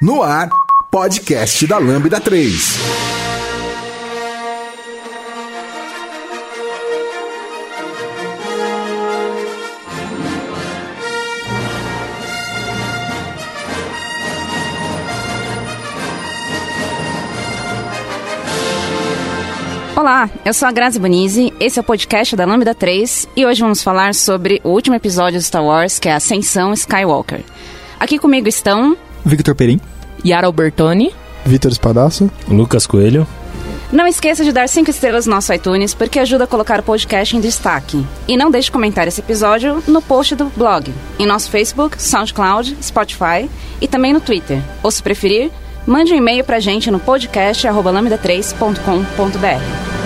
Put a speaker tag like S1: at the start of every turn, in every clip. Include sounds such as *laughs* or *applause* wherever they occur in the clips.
S1: No ar, podcast da Lambda 3.
S2: Olá, eu sou a Grazi Bonizzi, esse é o podcast da Lambda 3 e hoje vamos falar sobre o último episódio de Star Wars, que é Ascensão Skywalker. Aqui comigo estão
S3: Victor Perim,
S4: Yara Albertoni,
S3: Vitor Espadaço,
S5: Lucas Coelho.
S2: Não esqueça de dar 5 estrelas no nosso iTunes, porque ajuda a colocar o podcast em destaque. E não deixe de comentar esse episódio no post do blog, em nosso Facebook, SoundCloud, Spotify e também no Twitter. Ou se preferir, mande um e-mail pra gente no podcast lambda3.com.br.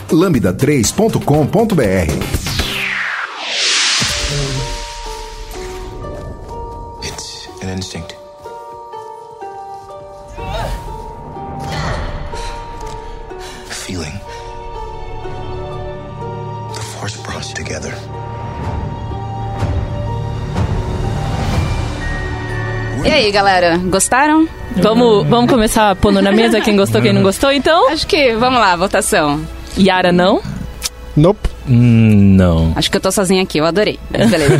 S1: lambda3.com.br.
S6: It's an instinct. A feeling. The force brought us together.
S2: E aí, galera, gostaram?
S4: Vamos, vamos começar pondo na mesa quem gostou, quem não gostou, então?
S2: Acho que, vamos lá, votação.
S4: Yara não?
S3: Nope.
S5: Hum, não.
S2: Acho que eu tô sozinha aqui, eu adorei. Beleza.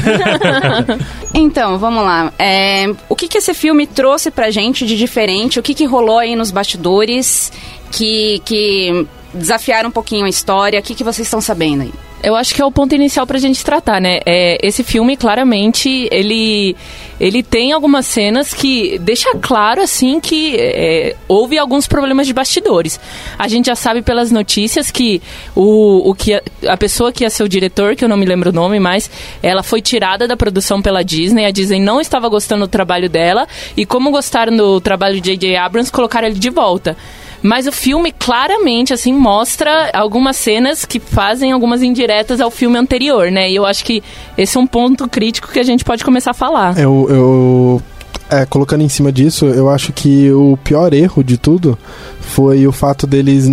S2: *laughs* então, vamos lá. É, o que, que esse filme trouxe pra gente de diferente? O que, que rolou aí nos bastidores que, que desafiaram um pouquinho a história? O que, que vocês estão sabendo aí?
S4: Eu acho que é o ponto inicial pra gente tratar, né? É, esse filme, claramente, ele, ele tem algumas cenas que deixa claro, assim, que é, houve alguns problemas de bastidores. A gente já sabe pelas notícias que o, o que a, a pessoa que ia ser o diretor, que eu não me lembro o nome, mas ela foi tirada da produção pela Disney. A Disney não estava gostando do trabalho dela e como gostaram do trabalho de J.J. Abrams, colocaram ele de volta. Mas o filme claramente, assim, mostra algumas cenas que fazem algumas indiretas ao filme anterior, né? E eu acho que esse é um ponto crítico que a gente pode começar a falar.
S3: Eu, eu é, colocando em cima disso, eu acho que o pior erro de tudo foi o fato deles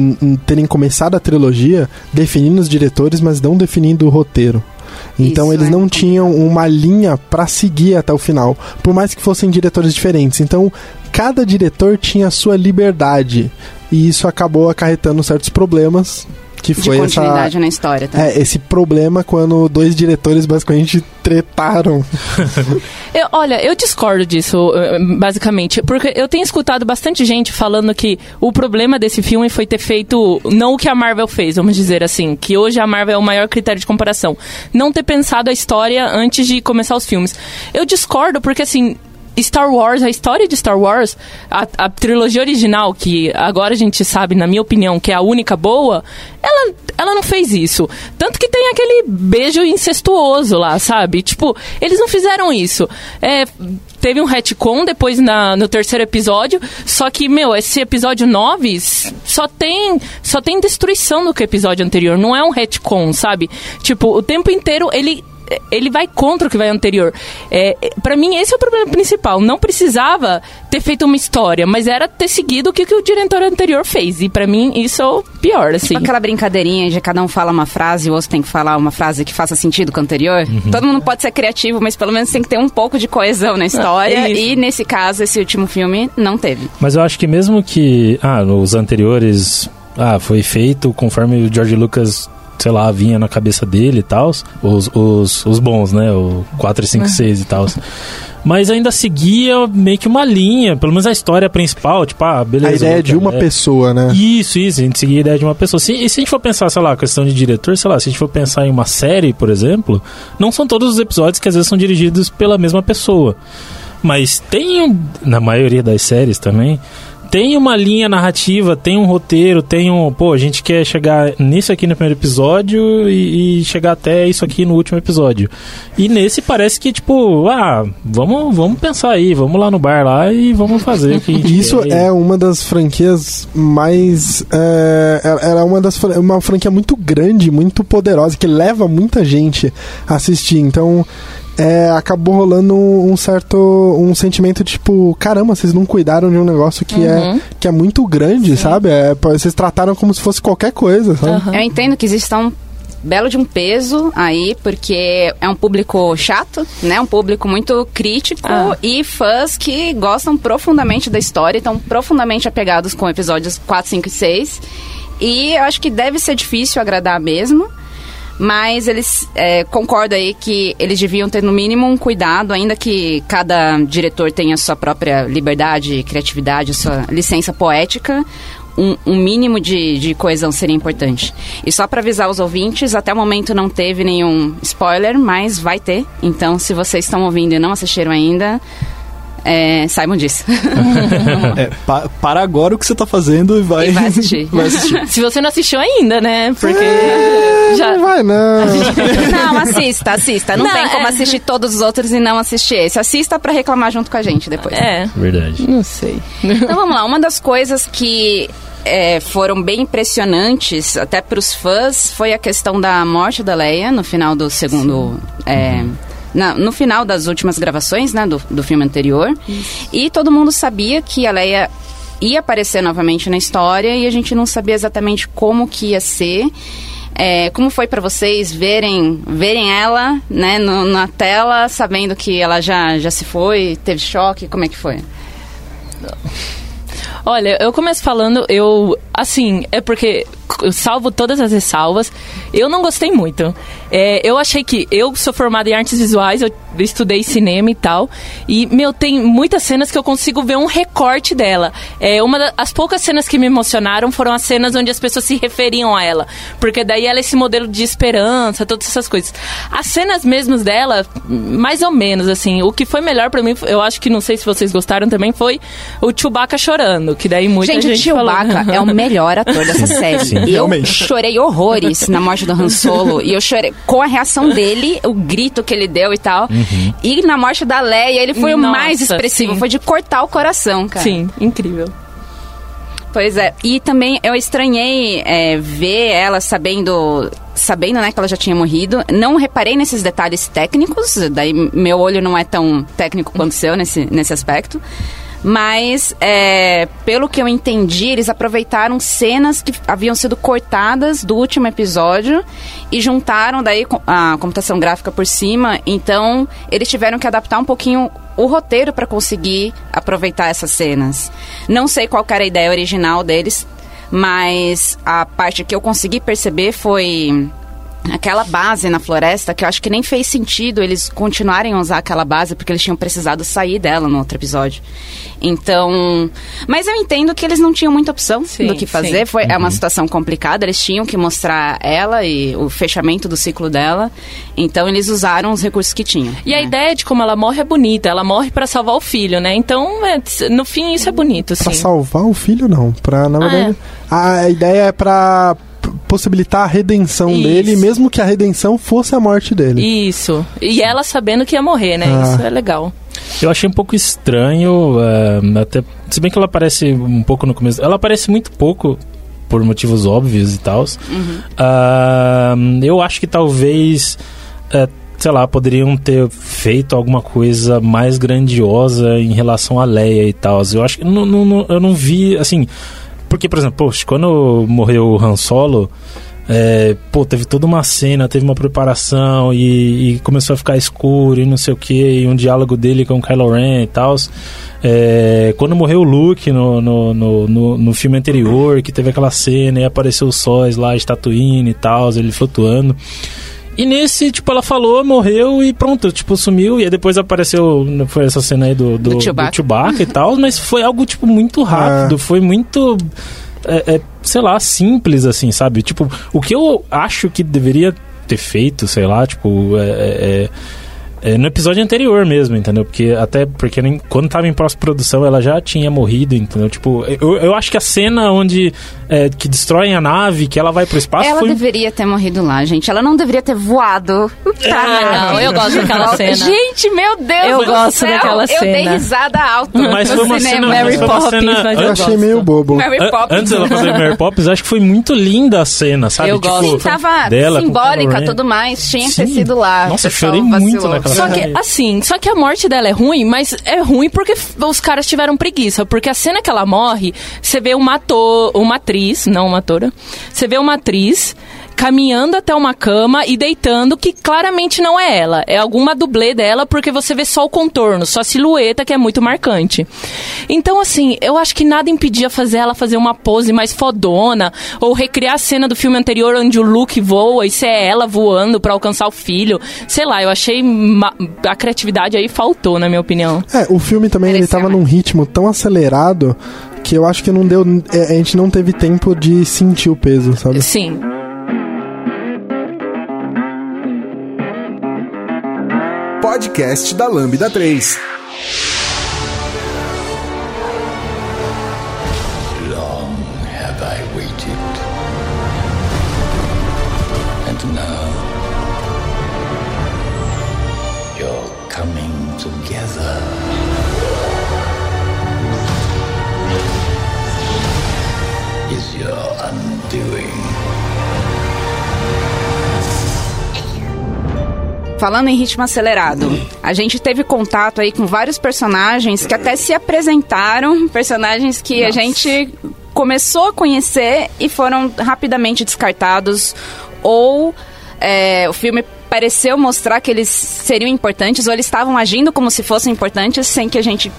S3: terem começado a trilogia definindo os diretores, mas não definindo o roteiro. Então
S2: Isso
S3: eles
S2: é
S3: não tinham uma linha pra seguir até o final, por mais que fossem diretores diferentes. Então cada diretor tinha a sua liberdade e isso acabou acarretando certos problemas que
S2: De
S3: foi essa
S2: continuidade na história, tá?
S3: é, esse problema quando dois diretores basicamente tretaram. *laughs*
S4: Eu- olha, eu discordo disso, eh, basicamente, porque eu tenho escutado bastante gente falando que o problema desse filme foi ter feito não o que a Marvel fez, vamos dizer assim, que hoje a Marvel é o maior critério de comparação, não ter pensado a história antes de começar os filmes. Eu discordo porque assim, Star Wars, a história de Star Wars, a, a trilogia original, que agora a gente sabe, na minha opinião, que é a única boa, ela, ela não fez isso. Tanto que tem aquele beijo incestuoso lá, sabe? Tipo, eles não fizeram isso. É, teve um retcon depois na, no terceiro episódio, só que, meu, esse episódio 9 s- só tem, só tem destruição do que o episódio anterior, não é um retcon, sabe? Tipo, o tempo inteiro ele ele vai contra o que vai anterior. É, para mim, esse é o problema principal. Não precisava ter feito uma história, mas era ter seguido o que, que o diretor anterior fez. E para mim, isso é o pior, assim.
S2: Tipo aquela brincadeirinha de cada um fala uma frase e o outro tem que falar uma frase que faça sentido com a anterior.
S3: Uhum.
S2: Todo mundo pode ser criativo, mas pelo menos tem que ter um pouco de coesão na história.
S4: é
S2: e nesse caso, esse último filme não teve.
S5: Mas eu acho que mesmo que, ah, nos anteriores, ah, foi feito conforme o George Lucas, sei lá, vinha na cabeça dele e tal, os, os, os bons, né, o 4, 5, 6 e tal. Mas ainda seguia meio que uma linha, pelo menos a história principal, tipo, ah, beleza.
S3: a ideia de uma
S5: é,
S3: pessoa, né?
S5: Isso, isso, a gente seguia a ideia de uma pessoa. Se, e se a gente for pensar, sei lá, questão de diretor, sei lá, se a gente for pensar em uma série, por exemplo, não são todos os episódios que às vezes são dirigidos pela mesma pessoa. Mas tem, na maioria das séries também, tem uma linha narrativa, tem um roteiro, tem um. Pô, a gente quer chegar nisso aqui no primeiro episódio e, e chegar até isso aqui no último episódio. E nesse parece que, tipo, ah, vamos, vamos pensar aí, vamos lá no bar lá e vamos fazer o que a gente
S3: Isso
S5: quer.
S3: é uma das franquias mais. É, ela é uma das uma franquia muito grande, muito poderosa, que leva muita gente a assistir. Então. É, acabou rolando um, um certo um sentimento de tipo caramba vocês não cuidaram de um negócio que é que é muito grande sabe é, vocês trataram como se fosse qualquer coisa sabe?
S2: Eu entendo que existe um belo de um peso aí, porque é um público chato, né? Um público muito crítico
S4: Ah.
S2: e fãs que gostam profundamente da história, estão profundamente apegados com episódios 4, 5 e 6. E eu acho que deve ser difícil agradar mesmo. Mas eles é, concordo aí que eles deviam ter no mínimo um cuidado, ainda que cada diretor tenha sua própria liberdade, criatividade, sua licença poética. Um, um mínimo de, de coesão seria importante. E só para avisar os ouvintes, até o momento não teve nenhum spoiler, mas vai ter. Então, se vocês estão ouvindo e não assistiram ainda, é, saibam disso. *laughs*
S7: É, pa- para agora o que você tá fazendo e vai,
S2: E vai assistir. *laughs*
S7: vai assistir.
S4: Se você não assistiu ainda, né? Porque já.
S3: não vai não *laughs*
S2: não, assista, assista. Não,
S4: Não,
S2: tem como
S4: é-
S2: assistir todos os outros e não assistir esse. Assista para reclamar junto com a gente depois.
S4: É,
S5: Verdade.
S4: não sei.
S2: Então vamos lá, uma das coisas que é, foram bem impressionantes até para os fãs foi a questão da morte da Leia no final do segundo. é, na- no final das últimas gravações, né, do, do filme anterior. E todo mundo sabia que a Leia ia aparecer novamente na história e a gente não sabia exatamente como que ia ser. É, como foi para vocês verem verem ela né, no- na tela, sabendo que ela já, já se foi, teve choque? Como é que foi?
S4: Olha, eu começo falando, eu. Assim, é porque, salvo todas as ressalvas, eu não gostei muito. É, eu achei que. Eu sou formada em artes visuais, eu estudei cinema e tal. E, meu, tem muitas cenas que eu consigo ver um recorte dela. É, uma das poucas cenas que me emocionaram foram as cenas onde as pessoas se referiam a ela. Porque daí ela é esse modelo de esperança, todas essas coisas. As cenas mesmas dela, mais ou menos, assim. O que foi melhor pra mim, eu acho que não sei se vocês gostaram também, foi o Chewbacca chorando. Que daí muita
S2: gente,
S4: gente,
S2: o Chewbacca
S4: falou.
S2: é o melhor ator dessa *laughs* série.
S5: Sim,
S2: eu chorei horrores na morte do Han Solo. e eu chorei com a reação dele, o grito que ele deu e tal. E na morte da Leia, ele foi o
S4: Nossa,
S2: mais expressivo.
S4: sim.
S2: Foi de cortar o coração, cara.
S4: Sim, incrível.
S2: Pois é. E também eu estranhei é, ver ela sabendo. Sabendo, né, que ela já tinha morrido. Não reparei nesses detalhes técnicos. Daí meu olho não é tão técnico quanto o seu nesse, nesse aspecto. Mas, é, pelo que eu entendi, eles aproveitaram cenas que haviam sido cortadas do último episódio e juntaram daí a computação gráfica por cima. Então, eles tiveram que adaptar um pouquinho o roteiro para conseguir aproveitar essas cenas. Não sei qual era a ideia original deles, mas a parte que eu consegui perceber foi aquela base na floresta que eu acho que nem fez sentido eles continuarem a usar aquela base porque eles tinham precisado sair dela no outro episódio. Então, mas eu entendo que eles não tinham muita opção
S4: Sim,
S2: do que fazer.
S4: sim.
S2: Foi é uma situação complicada. Eles tinham que mostrar ela e o fechamento do ciclo dela. Então eles usaram os recursos que tinham.
S4: E a
S2: né?
S4: ideia de como ela morre é bonita. Ela morre pra salvar o filho, né? Então, é, no fim, isso é bonito,
S3: Pra
S4: sim.
S3: salvar o filho, não. Pra, na
S4: Ah,
S3: verdade, a ideia é pra p- possibilitar a redenção
S4: Isso.
S3: dele, mesmo que a redenção fosse a morte dele.
S4: Isso. E ela sabendo que ia morrer, né?
S3: Ah.
S4: Isso é legal.
S5: Eu achei um pouco estranho, é, até se bem que ela aparece um pouco no começo. Ela aparece muito pouco por motivos óbvios e tal. eu acho que talvez, é, sei lá, poderiam ter feito alguma coisa mais grandiosa em relação a Leia e tal. Eu acho que não, não- não- eu não vi assim. Porque, por exemplo, poxa, quando morreu o Han Solo, é, pô, teve toda uma cena, teve uma preparação e, e começou a ficar escuro e não sei o que, e um diálogo dele com o Kylo Ren e tal. É, quando morreu o Luke no, no, no, no, filme anterior, que teve aquela cena e apareceu os sóis lá Tatooine e tal, ele flutuando. E nesse, tipo, ela falou, morreu e pronto, tipo, sumiu. E aí depois apareceu, foi essa cena aí do, do,
S2: Do
S5: do
S2: Chewbacca.
S5: Chewbacca e tal, mas foi algo, tipo, muito rápido, foi muito é, é, sei lá, simples, assim, sabe? Tipo, o que eu acho que deveria ter feito, sei lá, tipo, é, é, É, no episódio anterior mesmo, entendeu? Porque até porque nem, quando tava em pós-produção ela já tinha morrido, entendeu? Tipo, eu, eu acho que a cena onde é, que destroem a nave, que ela vai pro espaço,
S2: Ela
S5: foi.
S2: deveria ter morrido lá, gente. Ela não deveria ter voado pra
S4: não,
S2: nave.
S4: eu gosto daquela *laughs* cena.
S2: Gente, meu Deus
S4: Eu
S2: do
S4: gosto
S2: céu.
S4: daquela
S2: Eu dei
S4: cena.
S2: risada alto
S5: Mas
S2: no
S5: foi uma
S2: cinema.
S5: cena-
S4: Mary
S5: foi uma
S4: Poppins,
S5: cena-
S4: mas
S3: Eu
S4: eu
S3: achei
S4: gosto.
S3: meio bobo.
S2: Mary Poppins.
S5: Antes dela fazer Mary Poppins, acho que foi muito linda a cena, sabe?
S4: Eu gosto.
S5: Tipo,
S2: Tava
S5: dela
S2: simbólica, tudo mais. Tinha que ter
S5: Sim.
S2: sido lá.
S5: Nossa,
S2: pessoal
S5: chorei muito naquela
S4: Só que, assim, só que a morte dela é ruim, mas é ruim porque os caras tiveram preguiça. Porque a cena que ela morre, você vê uma ator, uma atriz, não uma atora, você vê uma atriz caminhando até uma cama e deitando, que claramente não é ela. É alguma dublê dela, porque você vê só o contorno, só a silhueta, que é muito marcante. Então, assim, eu acho que nada impedia fazer ela fazer uma pose mais fodona, ou recriar a cena do filme anterior onde o Luke voa e se é ela voando pra alcançar o filho. Sei lá, eu achei a criatividade aí faltou, na minha opinião.
S3: É, o filme também ele tava
S2: mais.
S3: num ritmo tão acelerado que eu acho que não deu. é, A gente não teve tempo de sentir o peso, sabe?
S4: Sim.
S1: Podcast da Lambda 3.
S2: Falando em ritmo acelerado, a gente teve contato aí com vários personagens que até se apresentaram, personagens que a gente começou a conhecer e foram rapidamente descartados, ou é, o filme pareceu mostrar que eles seriam importantes, ou eles estavam agindo como se fossem importantes sem que a gente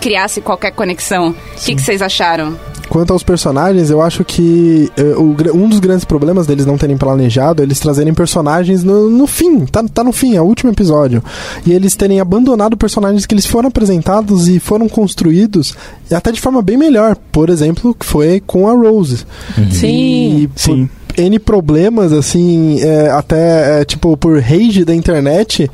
S2: criasse qualquer conexão. O que, que vocês acharam?
S3: Quanto aos personagens, eu acho que eh, o um dos grandes problemas deles não terem planejado é eles trazerem personagens no, no fim, tá, tá no fim, é o último episódio. E eles terem abandonado personagens que eles foram apresentados e foram construídos e até de forma bem melhor. Por exemplo, que foi com a Rose.
S4: Sim.
S3: E por
S7: Sim.
S3: N problemas, assim, é, até é, tipo por rage da internet.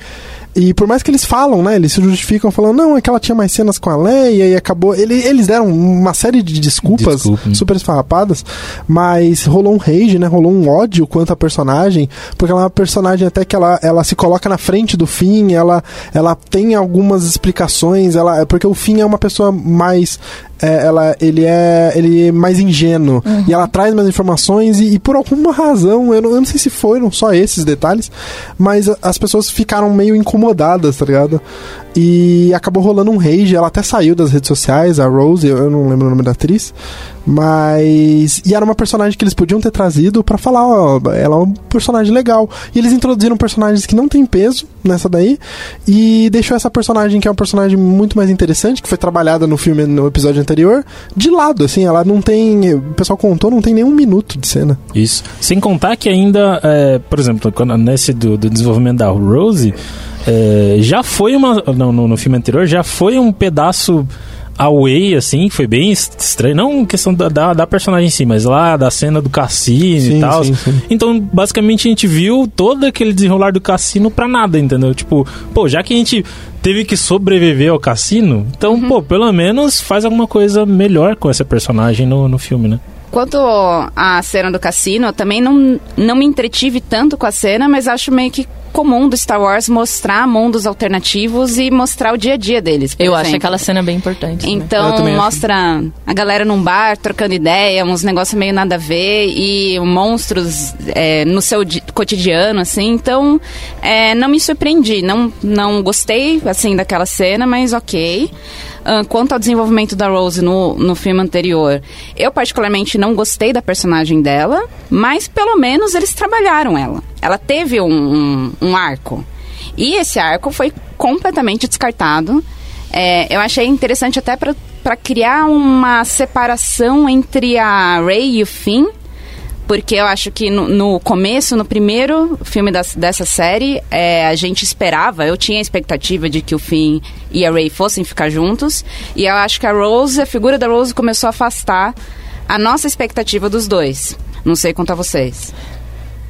S3: E por mais que eles falam, né? Eles se justificam falando, não, é que ela tinha mais cenas com a Leia e acabou. Ele, eles deram uma série de desculpas
S5: Desculpa.
S3: super esfarrapadas, mas rolou um rage, né? Rolou um ódio quanto à personagem, porque ela é uma personagem até que ela, ela se coloca na frente do fim, ela, ela tem algumas explicações, ela, porque o fim é uma pessoa mais. É, ela, ele, é, ele é mais ingênuo e ela traz mais informações e, e por alguma razão, eu não, eu não sei se foram só esses detalhes, mas as pessoas ficaram meio incomodadas, tá ligado? E acabou rolando um rage, ela até saiu das redes sociais, a Rose, eu não lembro o nome da atriz, mas. E era uma personagem que eles podiam ter trazido pra falar, ó, ela é um personagem legal. E eles introduziram personagens que não tem peso nessa daí, e deixou essa personagem, que é uma personagem muito mais interessante, que foi trabalhada no filme, no episódio anterior, de lado, assim, ela não tem. O pessoal contou, não tem nenhum minuto de cena.
S5: Isso. Sem contar que ainda, é, por exemplo, quando, nesse do, do desenvolvimento da Rose, é, já foi uma. não, no, no filme anterior, já foi um pedaço away, assim, foi bem est- estranho. Não questão da, da, da personagem em si, mas lá da cena do cassino
S3: Sim,
S5: e tal.
S3: sim, sim.
S5: Então, basicamente, a gente viu todo aquele desenrolar do cassino pra nada, entendeu? Tipo, pô, já que a gente teve que sobreviver ao cassino, então, pô, pelo menos faz alguma coisa melhor com essa personagem no, no filme, né?
S2: Quanto à cena do cassino, eu também não, não me entretive tanto com a cena, mas acho meio que comum do Star Wars mostrar mundos alternativos e mostrar o dia a dia deles.
S4: Eu acho
S2: exemplo.
S4: aquela cena bem importante.
S2: Então
S7: acho.
S2: mostra a galera num bar trocando ideia, uns negócios meio nada a ver e monstros é, no seu di- cotidiano, assim. Então é, não me surpreendi, não, não gostei assim daquela cena, mas ok. Ah, quanto ao desenvolvimento da Rose no, no filme anterior, eu particularmente não gostei da personagem dela, mas pelo menos eles trabalharam ela. Ela teve um, um, um arco. E esse arco foi completamente descartado. É, eu achei interessante até para criar uma separação entre a Rey e o Finn, porque eu acho que no, no começo, no primeiro filme das- dessa série, é, a gente esperava, eu tinha a expectativa de que o Finn e a Rey fossem ficar juntos, e eu acho que a Rose, a figura da Rose começou a afastar a nossa expectativa dos dois. Não sei a vocês.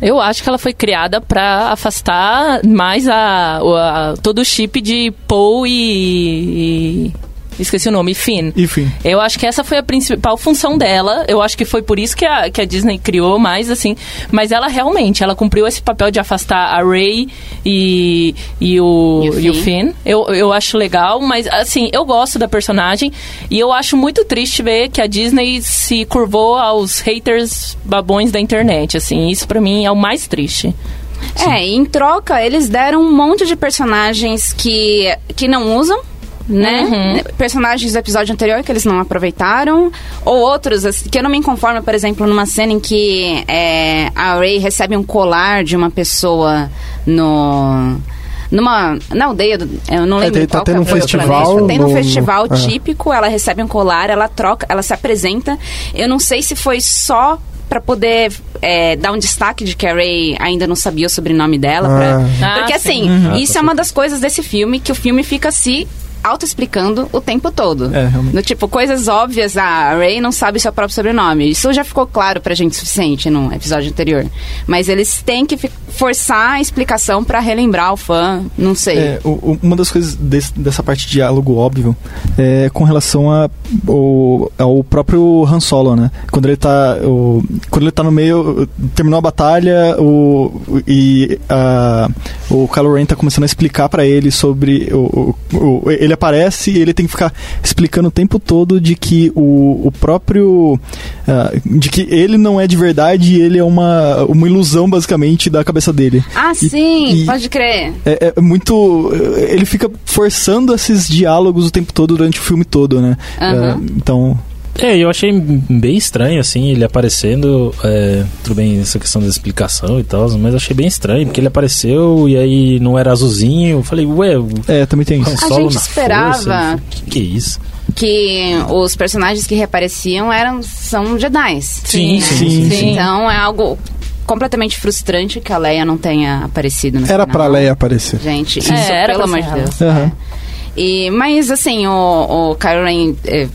S4: Eu acho que ela foi criada pra afastar mais a, a- todo o chip de Paul e, e- Esqueci o nome, Finn.
S7: Enfim.
S4: Eu acho que essa foi a principal função dela. Eu acho que foi por isso que a, que a Disney criou mais, assim. Mas ela realmente, ela cumpriu esse papel de afastar a Ray e, e, o,
S2: E o
S4: e o
S2: Finn.
S4: Finn. Eu, eu acho legal, mas assim, eu gosto da personagem. E eu acho muito triste ver que a Disney se curvou aos haters babões da internet, assim. Isso pra mim é o mais triste.
S2: É, e em troca, eles deram um monte de personagens que, que não usam. Né? Personagens do episódio anterior que eles não aproveitaram. Ou outros, assim, que eu não me conformo, por exemplo, numa cena em que é, a Ray recebe um colar de uma pessoa no. Numa. Na aldeia, do, eu não
S3: É,
S2: lembro
S3: tem- tá
S2: qual
S3: tendo um festival.
S2: Tem um
S3: no-
S2: festival
S3: é.
S2: típico, ela recebe um colar, ela troca, ela se apresenta. Eu não sei se foi só pra poder é, dar um destaque de que a Ray ainda não sabia o sobrenome dela. pra-
S4: Ah,
S2: Porque
S4: sim.
S2: assim, isso é uma das coisas desse filme, que o filme fica se auto-explicando o tempo todo.
S7: É, realmente.
S2: No tipo, coisas óbvias, a Ray não sabe seu próprio sobrenome. Isso já ficou claro pra gente o suficiente no episódio anterior. Mas eles têm que forçar a explicação pra relembrar o fã, não sei.
S7: É, o- o- uma das coisas desse- dessa parte de diálogo óbvio é com relação a, o- ao próprio Han Solo, né? Quando ele tá, o- quando ele tá no meio, terminou a batalha o, o- e a, o Kylo Ren tá começando a explicar pra ele sobre o, o- o- ele aparece e ele tem que ficar explicando o tempo todo de que o, o próprio ah, de que ele não é de verdade e ele é uma, uma ilusão basicamente da cabeça dele.
S2: Ah,
S7: E-
S2: sim,
S7: e-
S2: pode crer.
S7: é, é muito. Ele fica forçando esses diálogos o tempo todo durante o filme todo, né?
S2: Aham.
S7: É, então.
S5: É, eu achei bem estranho, assim, ele aparecendo. é, tudo bem, essa questão da explicação e tal, mas achei bem estranho, porque ele apareceu e aí não era azulzinho. Eu falei, ué, o
S7: É, também tem isso.
S2: A gente esperava-
S5: força? Que, que é isso?
S2: Que os personagens que reapareciam eram, são Jedi.
S5: Sim,
S7: sim, sim, sim.
S2: Então é algo completamente frustrante que a Leia não tenha aparecido no
S3: Era
S2: final.
S3: pra Leia aparecer.
S2: Gente, isso,
S4: É, era
S2: pelo amor de. Deus.
S7: Aham.
S2: E, mas, assim, o, o Ren é,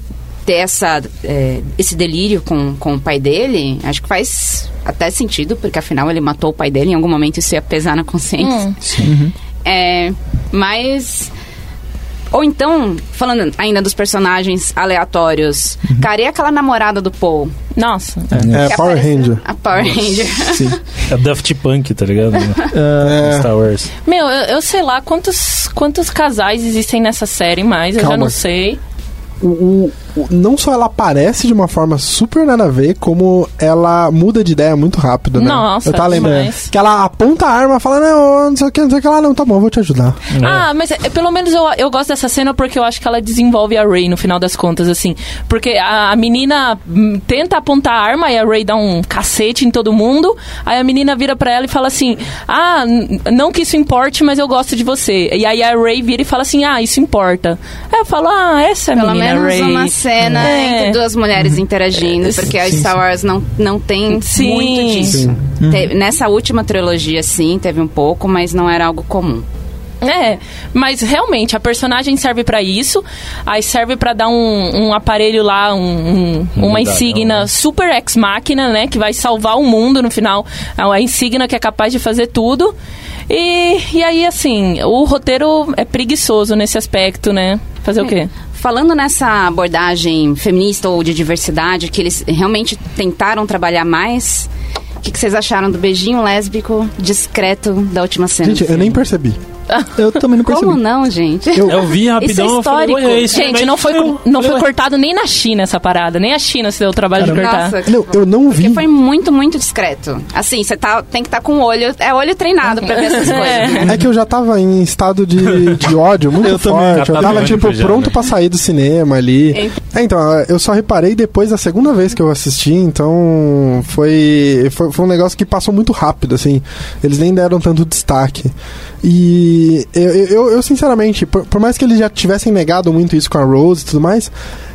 S2: ter essa, é, esse delírio com, com o pai dele, acho que faz até sentido, porque afinal ele matou o pai dele, em algum momento isso ia pesar na consciência.
S4: Hum.
S2: É, mas... Ou então, falando ainda dos personagens aleatórios, cara, e aquela namorada do Paul?
S4: Nossa.
S3: É,
S2: Que
S3: Power Ranger.
S2: A Power Ranger.
S7: Sim.
S5: É Daft Punk, tá ligado? *laughs*
S3: É,
S5: Star Wars.
S4: Meu, eu, eu sei lá quantos, quantos casais existem nessa série mais, eu já
S3: Calma.
S4: não sei.
S3: o- não só ela aparece de uma forma super nada a ver, como ela muda de ideia muito rápido, né?
S4: Nossa,
S3: Eu tava lembrando
S4: demais.
S3: que ela aponta a arma e fala, não, não sei o que, não sei o que lá, não, tá bom, vou te ajudar.
S4: Ah, mas é, pelo menos eu, eu gosto dessa cena porque eu acho que ela desenvolve a Ray no final das contas, assim. Porque a, a menina hum, tenta apontar a arma e a Ray dá um cacete em todo mundo. Aí a menina vira pra ela e fala assim: Ah, não que isso importe, mas eu gosto de você. E aí a Ray vira e fala assim: Ah, isso importa. Aí eu falo: Ah, essa é a
S2: Pelo
S4: menina
S2: menos
S4: Ray.
S2: Uma cena
S4: É.
S2: entre duas mulheres interagindo,
S4: É,
S2: porque a
S7: sim,
S2: Star Wars não, não tem
S4: Sim.
S2: muito disso.
S3: Sim.
S2: Te- nessa última trilogia, sim, teve um pouco, mas não era algo comum.
S4: É, mas realmente a personagem serve pra isso, aí serve pra dar um, um aparelho lá, um, um-
S5: Um
S4: uma insígnia
S5: né?
S4: super ex-máquina, né, que vai salvar o mundo no final, É a insígnia que é capaz de fazer tudo. E, e aí, assim, o roteiro é preguiçoso nesse aspecto, né? Fazer o quê?
S2: Falando nessa abordagem feminista ou de diversidade, que eles realmente tentaram trabalhar mais, o que, que vocês acharam do beijinho lésbico discreto da última cena?
S3: Gente, eu nem percebi.
S7: Eu também não percebi.
S2: Como não, gente?
S3: Eu-
S5: Eu vi
S4: Isso
S5: rapidão,
S4: é
S5: eu falei,
S4: histórico.
S5: ué, isso
S4: Gente, não foi, não
S5: falei,
S4: foi cortado nem na China essa parada. Nem a China se deu o trabalho de cortar.
S2: Nossa,
S3: Não, eu não vi.
S2: Porque foi muito, muito discreto. Assim, você tá, tem que estar com o olho. É olho treinado pra ver essas *laughs* coisas.
S3: É que eu já tava em estado de, de ódio muito *laughs*
S7: Eu
S3: forte. Eu
S5: tá
S3: tava, tipo,
S5: já,
S3: pronto
S5: né?
S3: pra sair do cinema ali. É, então, eu só reparei depois da segunda vez que eu assisti, então foi, foi, foi um negócio que passou muito rápido, assim. Eles nem deram tanto destaque. E eu, eu, eu, sinceramente, por, por mais que eles já tivessem negado muito isso com a Rose e tudo mais,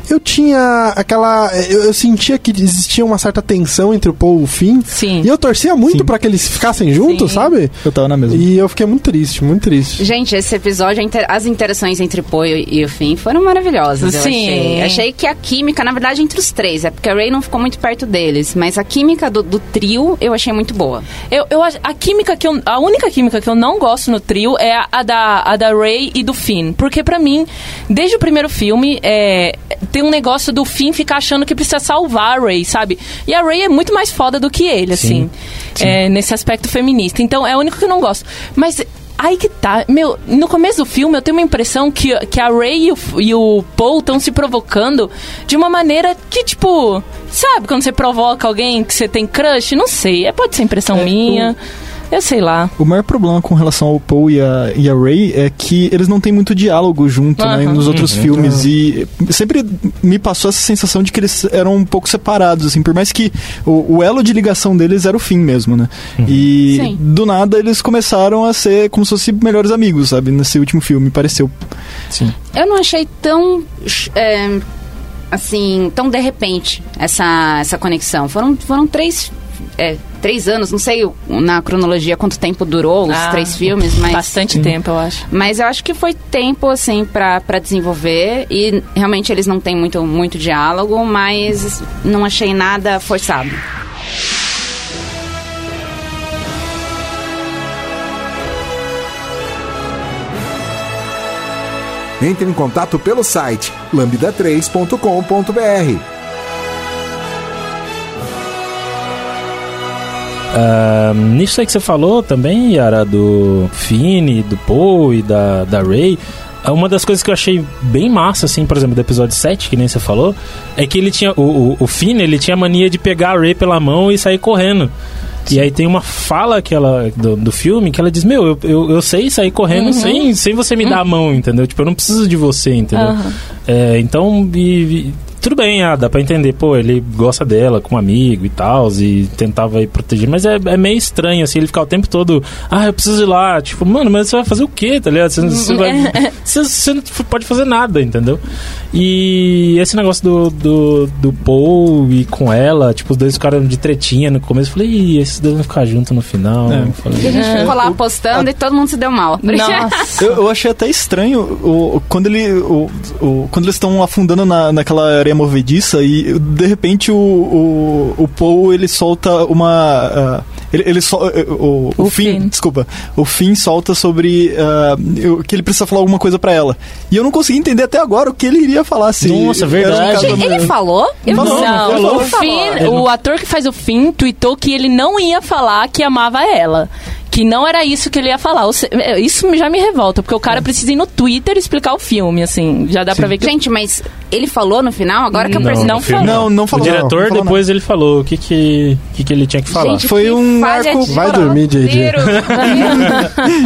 S3: eu tinha aquela. Eu, eu sentia que existia uma certa tensão entre o Paul e o Finn.
S4: Sim.
S3: E eu torcia muito pra que eles ficassem juntos,
S4: Sim.
S3: sabe?
S7: Eu tava na mesma.
S3: E eu fiquei muito triste, muito triste.
S2: Gente, esse episódio, as interações entre Poe e o Finn foram maravilhosas. eu
S4: Sim.
S2: achei. Achei que a química, na verdade, entre os três, é porque a Ray não ficou muito perto deles, mas a química do, do trio eu achei muito boa.
S4: Eu, eu a química que eu, a única química que eu não gosto no trio é a, a da a da Ray e do Finn, porque pra mim, desde o primeiro filme, é, tem um negócio do Finn ficar achando que precisa salvar a Ray, sabe? E a Ray é muito mais foda do que ele, assim, é, nesse aspecto feminista. Então é o único que eu não gosto. Mas Aí que tá. Meu, no começo do filme eu tenho uma impressão que, que a Ray e o, e o Paul estão se provocando de uma maneira que, tipo, sabe quando você provoca alguém que você tem crush? Não sei, é, pode ser impressão
S7: É,
S4: minha. Eu sei lá.
S7: O maior problema com relação ao Paul e a, e a Ray é que eles não têm muito diálogo junto, né, nos outros filmes. E sempre me passou essa sensação de que eles eram um pouco separados, assim, por mais que o, o elo de ligação deles era o fim mesmo, né? E
S2: Sim.
S7: do nada eles começaram a ser como se fossem melhores amigos, sabe? Nesse último filme, pareceu.
S5: Sim.
S2: Eu não achei tão. é, assim, tão de repente essa, essa conexão. Foram, foram três. é, três anos, não sei na cronologia quanto tempo durou os
S4: Ah,
S2: três filmes, mas.
S4: Bastante tempo, eu acho.
S2: Mas eu acho que foi tempo, assim, pra, pra desenvolver. E realmente eles não têm muito, muito diálogo, mas não achei nada forçado.
S1: Entre em contato pelo site lambda3.com.br.
S5: Ah, nisso aí que você falou também, Yara, do Finn, do Poe e da, da Ray. ah, Uma das coisas que eu achei bem massa, assim, por exemplo, do episódio 7, que nem você falou, é que ele tinha. O, o, o Finn, ele tinha a mania de pegar a Ray pela mão e sair correndo. E aí tem uma fala que ela, do, do filme que ela diz, meu, eu, eu, eu sei sair correndo sem, sem você me dar a mão, entendeu? Tipo, eu não preciso de você, entendeu?
S4: Aham.
S5: É, então, e tudo bem, ah, dá pra entender, pô, ele gosta dela como amigo e tal, e tentava aí proteger, mas é, é meio estranho, assim, ele ficar o tempo todo, ah, eu preciso ir lá, tipo, mano, mas você vai fazer o quê, tá ligado? Você, você vai, *laughs* você, você não pode fazer nada, entendeu? E esse negócio do, do, do Paul e com ela, tipo, os dois ficaram de tretinha no começo, eu falei, Ih, esses dois vão ficar juntos no final,
S7: É.
S5: eu falei,
S2: E a gente ficou lá apostando e todo mundo se deu mal.
S4: Nossa.
S7: Eu, eu achei até estranho o, quando ele. O, o- quando eles estão afundando na, naquela areia movediça e de repente o, o, o Paul ele solta uma. ah, ele, ele sol- eh, o, o,
S4: O
S7: Finn,
S4: Finn.
S7: desculpa. O Finn solta sobre eu- que ele precisa falar alguma coisa pra ela. E eu não consegui entender até agora o que ele iria falar. Se
S5: Nossa,
S7: um
S5: verdade.
S7: casamento.
S2: Ele falou? Eu
S7: Falou,
S2: não,
S7: falou.
S4: o Finn, o ator que faz o Finn tweetou que ele não ia falar que amava ela. Que não era isso que ele ia falar. É, Isso já me revolta, porque o cara precisa ir no Twitter explicar o filme, assim. Já dá pra ver que.
S2: Gente, mas ele falou no final, agora que eu
S5: Não,
S2: percebi.
S4: não falou.
S7: Não, não
S5: O
S7: falou.
S5: diretor
S7: não falou
S5: depois ele falou o que que, que, que ele tinha que falar.
S2: Gente,
S7: Foi
S2: que
S7: um arco-
S2: de
S3: Vai dormir, JJ.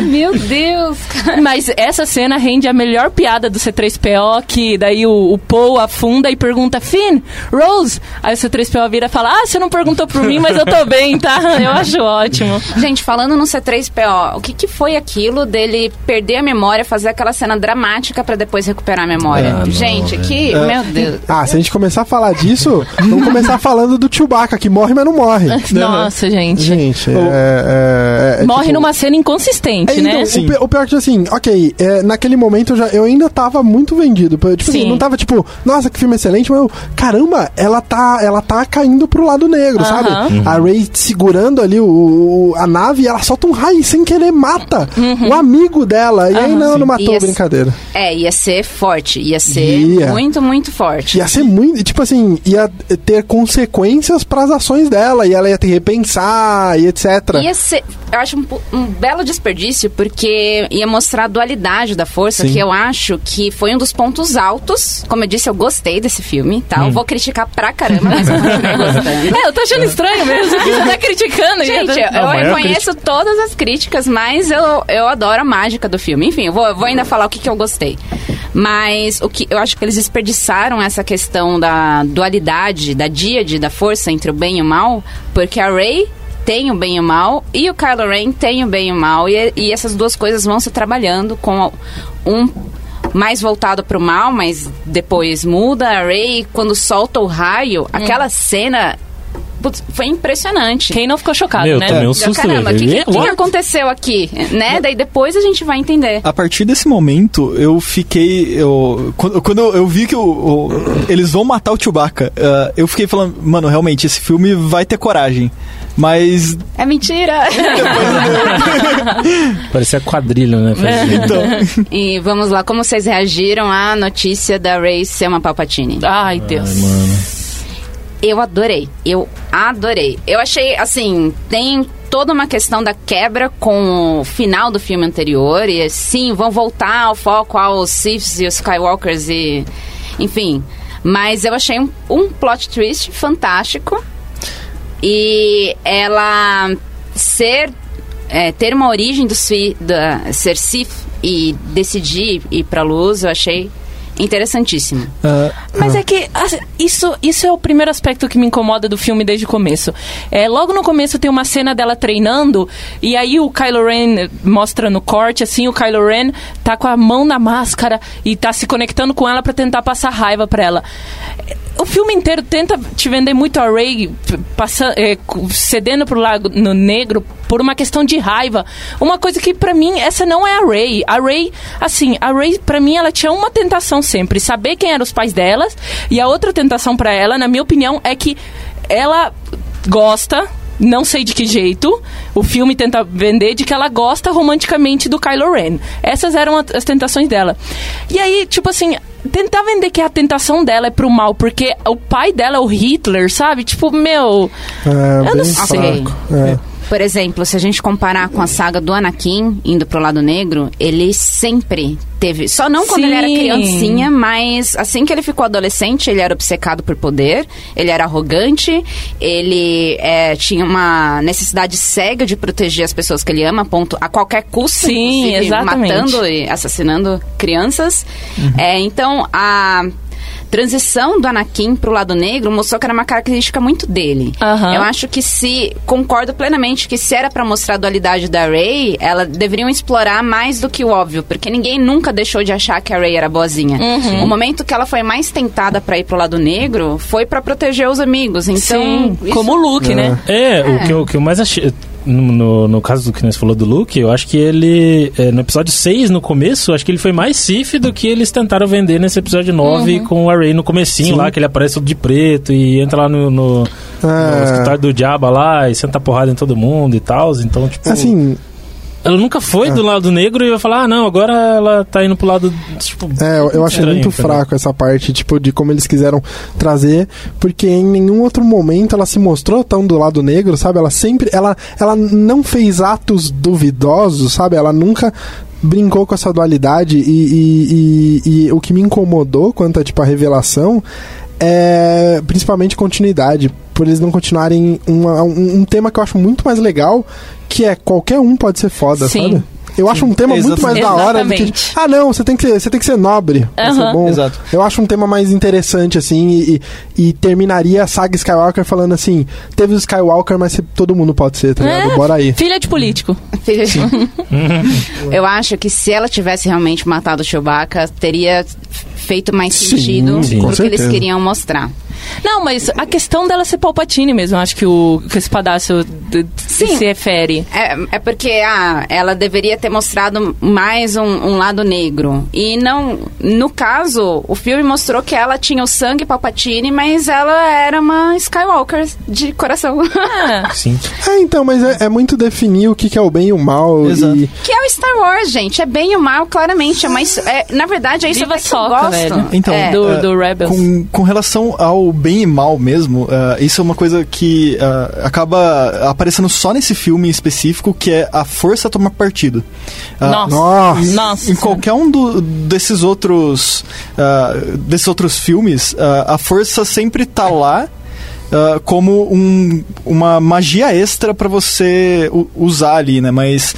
S2: Meu Deus, cara.
S4: Mas essa cena rende a melhor piada do C3PO, que daí o, o Paul afunda e pergunta, Finn, Rose. Aí o C3PO vira e fala, ah, você não perguntou por mim, mas eu tô bem, tá? Eu acho ótimo.
S2: Gente, falando no C3PO, o que, que foi aquilo dele perder a memória, fazer aquela cena dramática pra depois recuperar a memória?
S5: Ah, não,
S2: Gente,
S5: velho.
S2: que. Meu Deus.
S3: Ah, se a gente começar a falar disso, vamos começar falando do Chewbacca, que morre, mas não morre. *laughs*
S4: Nossa, gente.
S3: Gente, é, é, é, é
S4: Morre
S3: tipo-
S4: numa cena inconsistente,
S3: É,
S4: né?
S3: então, o, pi- o pior é que, assim, ok, é, naquele momento eu, já, eu ainda tava muito vendido. Tipo assim,
S4: Sim.
S3: não tava tipo, nossa, que filme excelente, mas eu, caramba, ela tá, ela tá caindo pro lado negro,
S4: Aham.
S3: sabe? A Ray segurando ali o, o- a nave, ela solta um raio sem querer mata o amigo dela. E aí,
S4: Aham.
S3: não, não matou,
S2: Ia-
S3: brincadeira.
S2: É, ia ser forte. Ia ser
S3: Ia.
S2: muito, muito forte.
S3: Ia ser muito, tipo assim, ia ter consequências pras ações dela, e ela ia ter que repensar, e etc.
S2: Ia ser, eu acho um, um belo desperdício, porque ia mostrar a dualidade da força,
S3: Sim.
S2: que eu acho que foi um dos pontos altos. Como eu disse, eu gostei desse filme, tá? Eu vou criticar pra caramba, mas eu continuei *laughs* gostando.
S4: É, eu tô achando estranho mesmo que você tá criticando.
S2: Gente,
S4: tá-
S2: eu, eu reconheço todas as críticas, mas eu, eu adoro a mágica do filme. Enfim, eu vou, eu vou ainda falar o que, que eu gostei. Mas o que eu acho que eles desperdiçaram essa questão da dualidade, da díade, da força entre o bem e o mal, porque a Rey tem o bem e o mal e o Kylo Ren tem o bem e o mal e, e essas duas coisas vão se trabalhando com um mais voltado pro mal, mas depois muda. A Rey, quando solta o raio, aquela cena putz, foi impressionante.
S4: Quem não ficou chocado,
S5: Meu,
S4: né?
S5: tomei um susto,
S2: Caramba, o que, que, que
S5: What?
S2: aconteceu aqui? Né? Daí depois a gente vai entender.
S7: A partir desse momento, eu fiquei. Eu, quando quando eu, vi que o, o- eles vão matar o Chewbacca, ah, eu fiquei falando, mano, realmente, esse filme vai ter coragem. Mas.
S2: É mentira! *laughs*
S5: Parecia quadrilha, né?
S7: Então.
S2: e vamos lá, como vocês reagiram à notícia da Rey ser uma Palpatine?
S4: Ai, Deus.
S5: Ai, mano.
S2: Eu adorei. Eu adorei. Eu achei, assim, tem toda uma questão da quebra com o final do filme anterior. E sim, vão voltar ao foco aos Siths e os Skywalkers e. Enfim. Mas eu achei um, um plot twist fantástico. E ela ser. é, ter uma origem do da, ser Sith e decidir ir pra luz, eu achei interessantíssimo.
S7: ah,
S4: Mas é que assim, isso, isso é o primeiro aspecto que me incomoda do filme desde o começo. É, logo no começo tem uma cena dela treinando e aí o Kylo Ren mostra no corte assim, o Kylo Ren tá com a mão na máscara e tá se conectando com ela pra tentar passar raiva pra ela. O filme inteiro tenta te vender muito a Rey p- passa, é, cedendo pro lado no negro por uma questão de raiva. Uma coisa que pra mim essa não é a Rey. A Rey, assim, a Rey pra mim ela tinha uma tentação sempre, saber quem eram os pais delas, e a outra tentação pra ela, na minha opinião, é que ela gosta não sei de que jeito, o filme tenta vender de que ela gosta romanticamente do Kylo Ren. Essas eram as tentações dela. E aí, tipo assim, tentar vender que a tentação dela é pro mal, porque o pai dela é o Hitler, sabe? Tipo, meu.
S3: É,
S4: Eu não
S3: bem
S4: sei.
S3: fraco. É.
S2: Por exemplo, se a gente comparar com a saga do Anakin indo pro lado negro, ele sempre teve. Só não quando
S4: Sim.
S2: ele era criancinha, mas assim que ele ficou adolescente, ele era obcecado por poder, ele era arrogante, ele é, tinha uma necessidade cega de proteger as pessoas que ele ama, a ponto, a qualquer custo,
S4: Sim, exatamente.
S2: matando e assassinando crianças. É, então, a transição do Anakin pro lado negro mostrou que era uma característica muito dele.
S4: Aham.
S2: Eu acho que se concordo plenamente que se era pra mostrar a dualidade da Rey, ela deveriam explorar mais do que o óbvio, porque ninguém nunca deixou de achar que a Rey era boazinha.
S4: Uhum.
S2: O momento que ela foi mais tentada pra ir pro lado negro foi pra proteger os amigos. Então,
S4: Sim,
S2: isso-
S4: como o Luke, né?
S5: É, o que, eu, o que eu mais achei. No, no, no caso do que nós falou do Luke, eu acho que ele. é, no episódio 6, no começo, acho que ele foi mais Sif do que eles tentaram vender nesse episódio 9 com o Array no comecinho lá, que ele aparece todo de preto e entra lá no, no, no
S3: É.
S5: escritório do Diaba lá e senta porrada em todo mundo e tal. Então, tipo.
S3: Assim,
S5: ela nunca foi do lado negro e vai falar, ah, não, agora ela tá indo pro lado. Tipo,
S3: É, eu, eu achei
S5: estranho,
S3: muito fraco essa parte, tipo, de como eles quiseram trazer, porque em nenhum outro momento ela se mostrou tão do lado negro, sabe? Ela sempre, ela, ela não fez atos duvidosos, sabe? Ela nunca brincou com essa dualidade e, e, e- e o que me incomodou quanto a, tipo, a revelação é principalmente continuidade, por eles não continuarem uma- um, um tema que eu acho muito mais legal, que é qualquer um pode ser foda,
S4: Sim.
S3: sabe? Eu acho um tema muito mais da hora do que.
S4: Exatamente.
S3: Ah, não, você tem que ser, você tem que ser nobre. pra ser bom.
S7: Exato.
S3: Eu acho um tema mais interessante, assim, e, e- e terminaria a saga Skywalker falando assim: teve o Skywalker, mas se- todo mundo pode ser, tá ligado?
S4: É,
S3: Bora aí.
S4: Filha de político. *laughs*
S2: Eu acho que se ela tivesse realmente matado o Chewbacca, teria feito mais
S3: Sim,
S2: sentido
S5: sim.
S2: do que eles queriam mostrar.
S4: Não, mas a questão dela ser Palpatine mesmo, eu acho que o, que o espadaço d-
S2: Sim.
S4: se refere.
S2: É, é porque ah, ela deveria ter mostrado mais um, um lado negro. E não. No caso, o filme mostrou que ela tinha o sangue Palpatine, mas ela era uma Skywalker de coração.
S4: Ah, *laughs*
S5: Sim.
S3: É, então, mas é, é muito definir o que, que é o bem e o mal.
S7: Exato.
S3: E,
S2: que é o Star Wars, gente. É bem e o mal, claramente. É mais, é, na verdade, é isso
S4: Viva
S2: que eu
S4: Soca,
S2: gosto.
S4: velho.
S7: Então,
S2: É.
S4: do,
S7: É,
S4: do Rebels.
S7: Com, com relação ao bem e mal mesmo, ah, isso é uma coisa que ah, acaba aparecendo só nesse filme específico, que é a força tomar partido. Ah,
S4: Nossa.
S3: Nossa.
S4: Nossa.
S7: Em qualquer um do- desses outros desses outros filmes, a força sempre tá lá ah, como um- uma magia extra pra você usar ali, né? Mas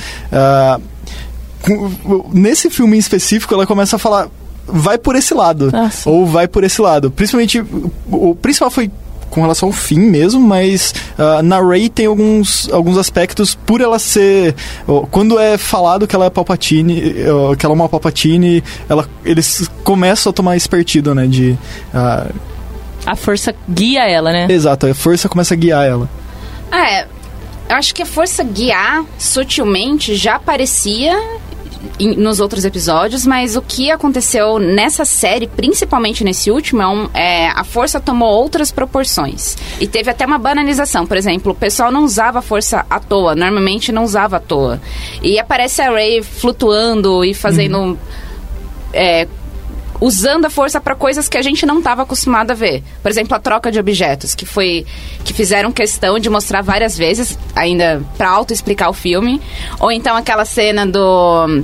S7: com- nesse filme em específico, ela começa a falar vai por esse lado
S4: Nossa.
S7: ou vai por esse lado. Principalmente o principal foi com relação ao fim mesmo, mas ah, na Rey tem alguns, alguns aspectos por ela ser. quando é falado que ela é Palpatine, que ela é uma Palpatine, ela, eles começam a tomar esse partido, né? De. ah,
S4: A força guia ela, né?
S7: exato, a força começa a guiar ela.
S2: É, eu acho que a força guiar sutilmente já aparecia nos outros episódios, mas o que aconteceu nessa série, principalmente nesse último, é, um- é, a força tomou outras proporções. E teve até uma banalização. Por exemplo, o pessoal não usava a força à toa, normalmente não usava à toa. E aparece a Rey flutuando e fazendo. é, usando a força para coisas que a gente não estava acostumado a ver. Por exemplo, a troca de objetos, que foi que fizeram questão de mostrar várias vezes, ainda para auto explicar o filme, ou então aquela cena do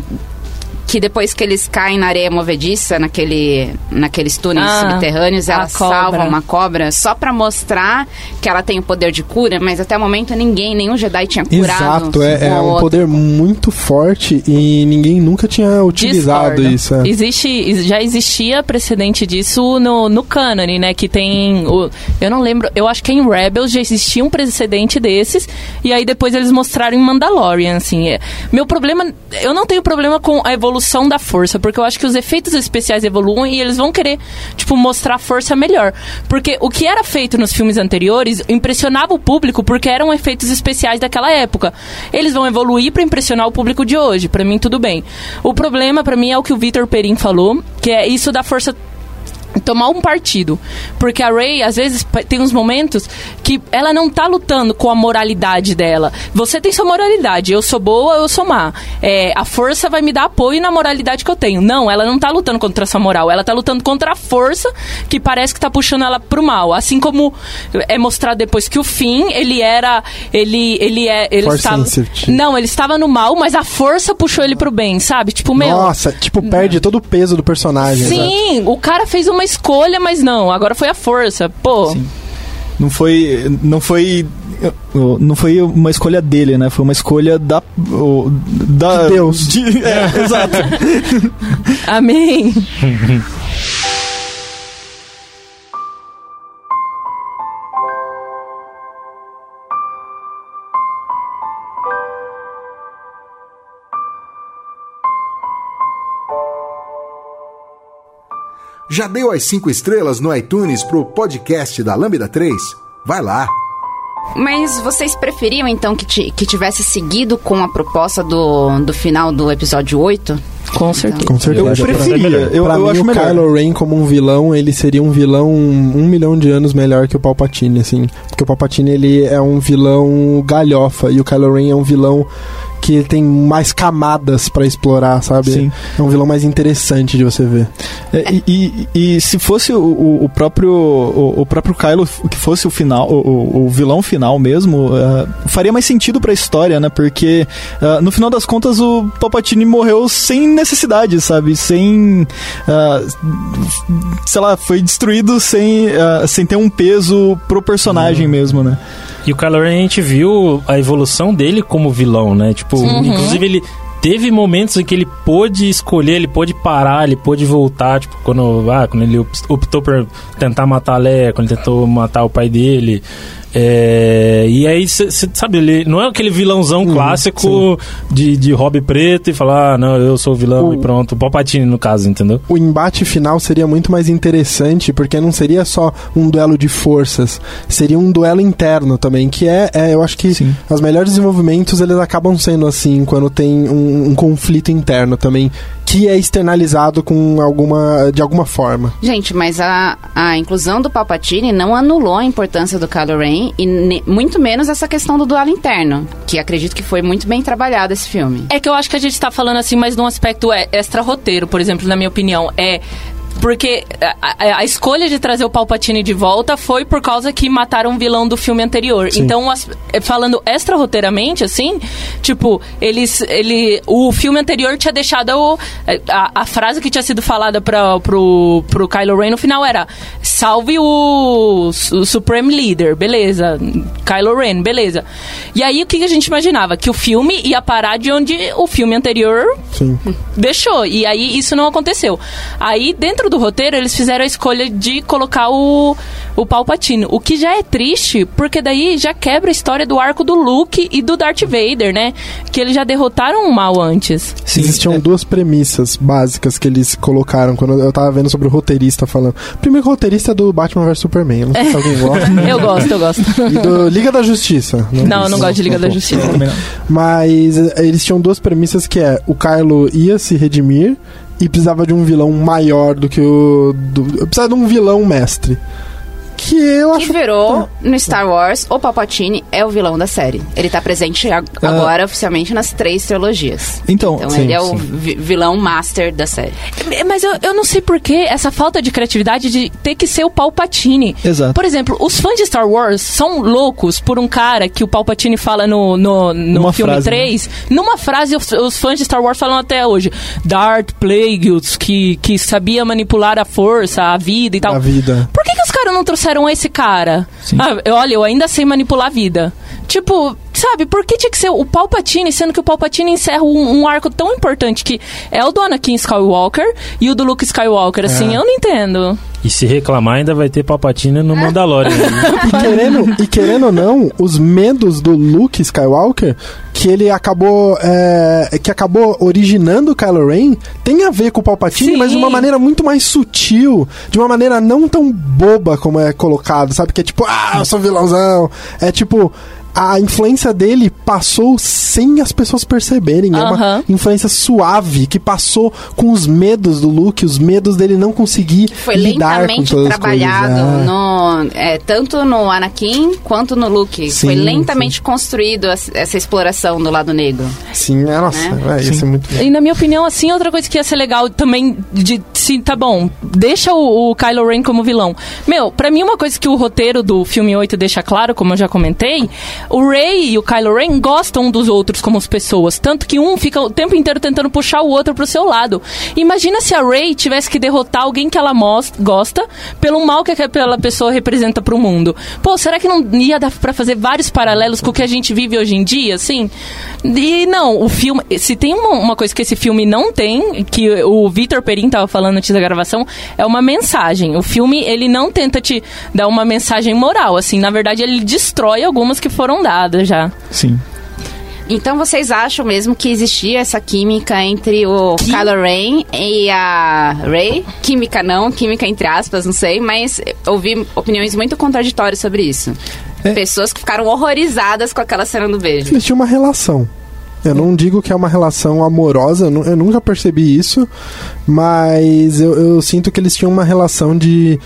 S2: que depois que eles caem na areia movediça, naquele, naqueles túneis
S4: Ah,
S2: subterrâneos, ela salva uma cobra só pra mostrar que ela tem o poder de cura, mas até o momento ninguém, nenhum Jedi tinha curado.
S3: Exato, é, é
S2: o
S3: um
S2: outro.
S3: poder muito forte e ninguém nunca tinha utilizado
S4: Discordo.
S3: isso. é.
S4: Existe, já existia precedente disso no, no cânone, né? Que tem. O, eu não lembro, eu acho que em Rebels já existia um precedente desses. E aí depois eles mostraram em Mandalorian, assim. é. Meu problema. Eu não tenho problema com a evolução da força, porque eu acho que os efeitos especiais evoluem e eles vão querer, tipo, mostrar força melhor. Porque o que era feito nos filmes anteriores impressionava o público porque eram efeitos especiais daquela época. Eles vão evoluir para impressionar o público de hoje. Pra mim, tudo bem. O problema, pra mim, é o que o Vitor Perim falou, que é isso da força tomar um partido. Porque a Ray, às vezes, tem uns momentos que ela não tá lutando com a moralidade dela. Você tem sua moralidade, eu sou boa, eu sou má. É, a força vai me dar apoio na moralidade que eu tenho. Não, ela não tá lutando contra essa moral, ela tá lutando contra a força que parece que tá puxando ela pro mal. Assim como é mostrado depois que o fim, ele era. Ele, ele é. Ele
S3: Force
S4: estava, não, ele estava no mal, mas a força puxou ele pro bem, sabe? Tipo, meu.
S3: Nossa, tipo, perde todo o peso do personagem. exato.
S4: Sim, o cara fez uma escolha, mas não, agora foi a força. Pô,
S7: Não foi. Não foi. Não foi uma escolha dele, né? Foi uma escolha da. da
S3: De Deus.
S7: de- é, *laughs* exato.
S4: amém. *laughs*
S1: Já deu as 5 estrelas no iTunes pro podcast da Lambda 3? Vai lá.
S2: Mas vocês preferiam então que, ti- que tivesse seguido com a proposta do, do final do episódio 8?
S4: Com certeza.
S3: Com certeza.
S7: Eu preferia. Eu,
S3: pra
S7: eu
S3: mim,
S7: acho
S3: o
S7: melhor.
S3: Kylo Ren como um vilão, ele seria um vilão um milhão de anos melhor que o Palpatine, assim. Porque o Palpatine, ele é um vilão galhofa e o Kylo Ren é um vilão que tem mais camadas pra explorar, sabe?
S7: Sim.
S3: É um vilão mais interessante de você ver.
S7: É, e, e- e se fosse o, o- próprio o, o próprio Kylo que fosse o final o, o- o vilão final mesmo eh, faria mais sentido pra história né porque eh, no final das contas o Palpatine morreu sem necessidade sabe sem ah, sei lá foi destruído sem sem ter um peso pro personagem mesmo né
S5: E o Kylo Ren a gente viu a evolução dele como vilão, né? Tipo, inclusive ele teve momentos em que ele pôde escolher, ele pôde parar, ele pôde voltar, tipo, quando, ah, quando ele op- optou por tentar matar a Leia, quando ele tentou matar o pai dele. É, e aí, você sabe, ele não é aquele vilãozão clássico de, de hobby preto e falar, ah, não, eu sou o vilão
S3: O-
S5: e pronto. O Palpatine, no caso, entendeu?
S3: o embate final seria muito mais interessante, porque não seria só um duelo de forças, seria um duelo interno também, que é, é, eu acho que
S7: Sim.
S3: os melhores desenvolvimentos eles acabam sendo assim, quando tem um, um conflito interno também, que é externalizado com alguma, de alguma forma.
S2: Gente, mas a, a inclusão do Palpatine não anulou a importância do Kylo Ren e ne- muito menos essa questão do duelo interno, que acredito que foi muito bem trabalhado esse filme.
S4: É que eu acho que a gente tá falando assim, mas num aspecto é, extra-roteiro, por exemplo, na minha opinião. É. Porque a, a- escolha de trazer o Palpatine de volta foi por causa que mataram um vilão do filme anterior. Então, as- eh, falando extra-roteiramente, assim, tipo, eles. Ele, o filme anterior tinha deixado. o- a, a frase que tinha sido falada pra, pro, pro Kylo Ren no final era: salve o, o Supreme Leader, beleza. Kylo Ren, beleza. E aí o que que a gente imaginava? Que o filme ia parar de onde o filme anterior
S3: Sim.
S4: deixou. E aí isso não aconteceu. Aí, dentro do roteiro, eles fizeram a escolha de colocar o, o Palpatine. O que já é triste, porque daí já quebra a história do arco do Luke e do Darth Vader, né? Que eles já derrotaram o mal antes.
S7: Sim,
S3: Existiam
S7: é-
S3: duas premissas básicas que eles colocaram quando eu tava vendo sobre o roteirista falando. Primeiro, o roteirista é do Batman vs Superman. Eu não sei se alguém *laughs* gosta.
S4: Eu gosto, eu gosto.
S3: E do Liga da Justiça.
S4: Não, eu não gosto de Liga da Justiça.
S7: Não.
S3: Mas eh, eles tinham duas premissas que é o Kylo ia se redimir e precisava de um vilão maior do que o. Do, precisava de um vilão mestre. Que eu
S2: Que
S3: acho.
S2: virou no Star Wars, o Palpatine é o vilão da série. Ele tá presente ag- agora oficialmente nas três trilogias.
S7: Então,
S2: Então
S3: sim,
S2: ele é o
S3: sim.
S2: vi- vilão master da série.
S4: Mas eu, eu não sei por que essa falta de criatividade de ter que ser o Palpatine.
S7: Exato.
S4: Por exemplo, os fãs de Star Wars são loucos por um cara que o Palpatine fala no, no, no filme
S7: frase, né?
S4: 3. Numa frase, os, os fãs de Star Wars falam até hoje. Darth Plagueis, que, que sabia manipular a força, a vida e tal.
S3: A vida.
S4: Por que, que caras não trouxeram esse cara? Ah, eu- olha, eu ainda sei manipular a vida. Tipo, sabe, por que tinha que ser o Palpatine, sendo que o Palpatine encerra um, um arco tão importante que é o do Anakin Skywalker e o do Luke Skywalker, assim, eu não entendo.
S5: E se reclamar, ainda vai ter Palpatine no Mandalorian. né? *laughs*
S3: E querendo, e querendo ou não, os medos do Luke Skywalker, que ele acabou. é, que acabou originando o Kylo Ren, tem a ver com o Palpatine,
S4: Sim.
S3: mas de uma maneira muito mais sutil, de uma maneira não tão boba como é colocado, sabe? Que é tipo, ah, eu sou vilãozão. É tipo. A influência dele passou sem as pessoas perceberem. É uma influência suave que passou com os medos do Luke, os medos dele não conseguir
S2: Foi
S3: lidar com
S2: lentamente
S3: todas as
S2: trabalhado
S3: coisas. É.
S2: no, é, tanto no Anakin quanto no Luke.
S3: Sim,
S2: Foi lentamente construído as- essa exploração do lado negro.
S3: Sim, é, nossa,
S2: Né?
S3: é, isso é muito
S4: E na minha opinião, assim, outra coisa que ia ser legal também de sim, tá bom, deixa o, o Kylo Ren como vilão. Meu, pra mim uma coisa que o roteiro do filme 8 deixa claro, como eu já comentei, o Rey e o Kylo Ren gostam um dos outros como as pessoas, tanto que um fica o tempo inteiro tentando puxar o outro pro seu lado. Imagina se a Rey tivesse que derrotar alguém que ela gosta pelo mal que aquela pessoa representa pro mundo. Pô, será que não ia dar pra fazer vários paralelos com o que a gente vive hoje em dia, assim? E não, o filme, se tem uma, uma coisa que esse filme não tem, que o Vitor Perin tava falando antes da gravação, é uma mensagem. O filme, ele não tenta te dar uma mensagem moral, assim, na verdade ele destrói algumas que foram dadas já.
S7: Sim.
S2: Então vocês acham mesmo que existia essa química entre o Kylo Ren e a Rey? Química não, química entre aspas, não sei, mas ouvi opiniões muito contraditórias sobre isso.
S7: É.
S2: Pessoas que ficaram horrorizadas com aquela cena do beijo.
S3: Eles tinham uma relação. Eu não digo que é uma relação amorosa, eu nunca percebi isso, mas eu, eu sinto que eles tinham uma relação de.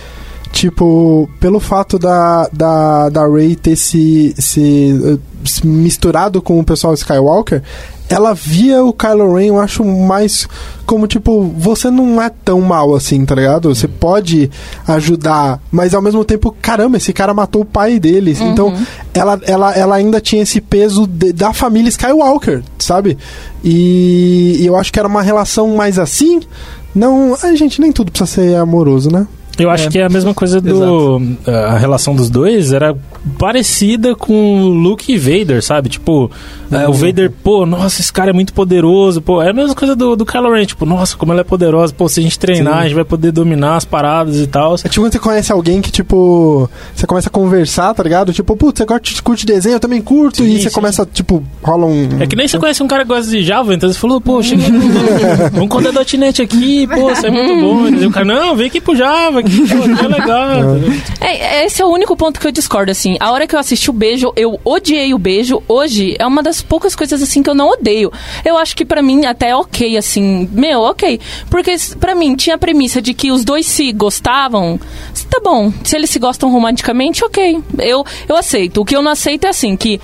S3: Tipo, pelo fato da, da, da Rey ter se, se, eh, se misturado com o pessoal Skywalker, ela via o Kylo Ren, eu acho, mais como tipo, você não é tão mal assim, tá ligado? Você pode ajudar, mas ao mesmo tempo, caramba, esse cara matou o pai deles. Então, ela, ela, ela ainda tinha esse peso de- da família Skywalker, sabe? E, e eu acho que era uma relação mais assim. Não, ai, gente, nem tudo precisa ser amoroso, né?
S5: Eu acho
S7: É.
S5: que é a mesma coisa do. A relação dos dois era parecida com Luke e Vader, sabe? Tipo, é, o Vader, pô, nossa, esse cara é muito poderoso. Pô, é a mesma coisa do, do Kylo Ren, tipo, nossa, como ela é poderosa. Pô, se a gente treinar,
S3: Sim.
S5: a gente vai poder dominar as paradas e tal.
S3: É tipo quando você conhece alguém que, tipo, você começa a conversar, tá ligado? Tipo, putz, você curte, curte desenho, eu também curto,
S5: Sim,
S3: e você
S5: sim.
S3: começa, tipo, rola um.
S5: É que nem você conhece um cara que gosta de Java, então você falou, pô, chega *laughs* vamos contar .NET aqui, pô, isso é muito bom. E o cara, não, vem aqui pro Java, que pô, *laughs* é legal.
S4: É, esse é o único ponto que eu discordo, assim. A hora que eu assisti o beijo, eu odiei o beijo. Hoje é uma das poucas coisas, assim, que eu não odeio. Eu acho que pra mim até é ok, assim. Meu, ok. Porque pra mim tinha a premissa de que os dois se gostavam. Tá bom. Se eles se gostam romanticamente, ok. Eu, eu aceito. O que eu não aceito é assim, que.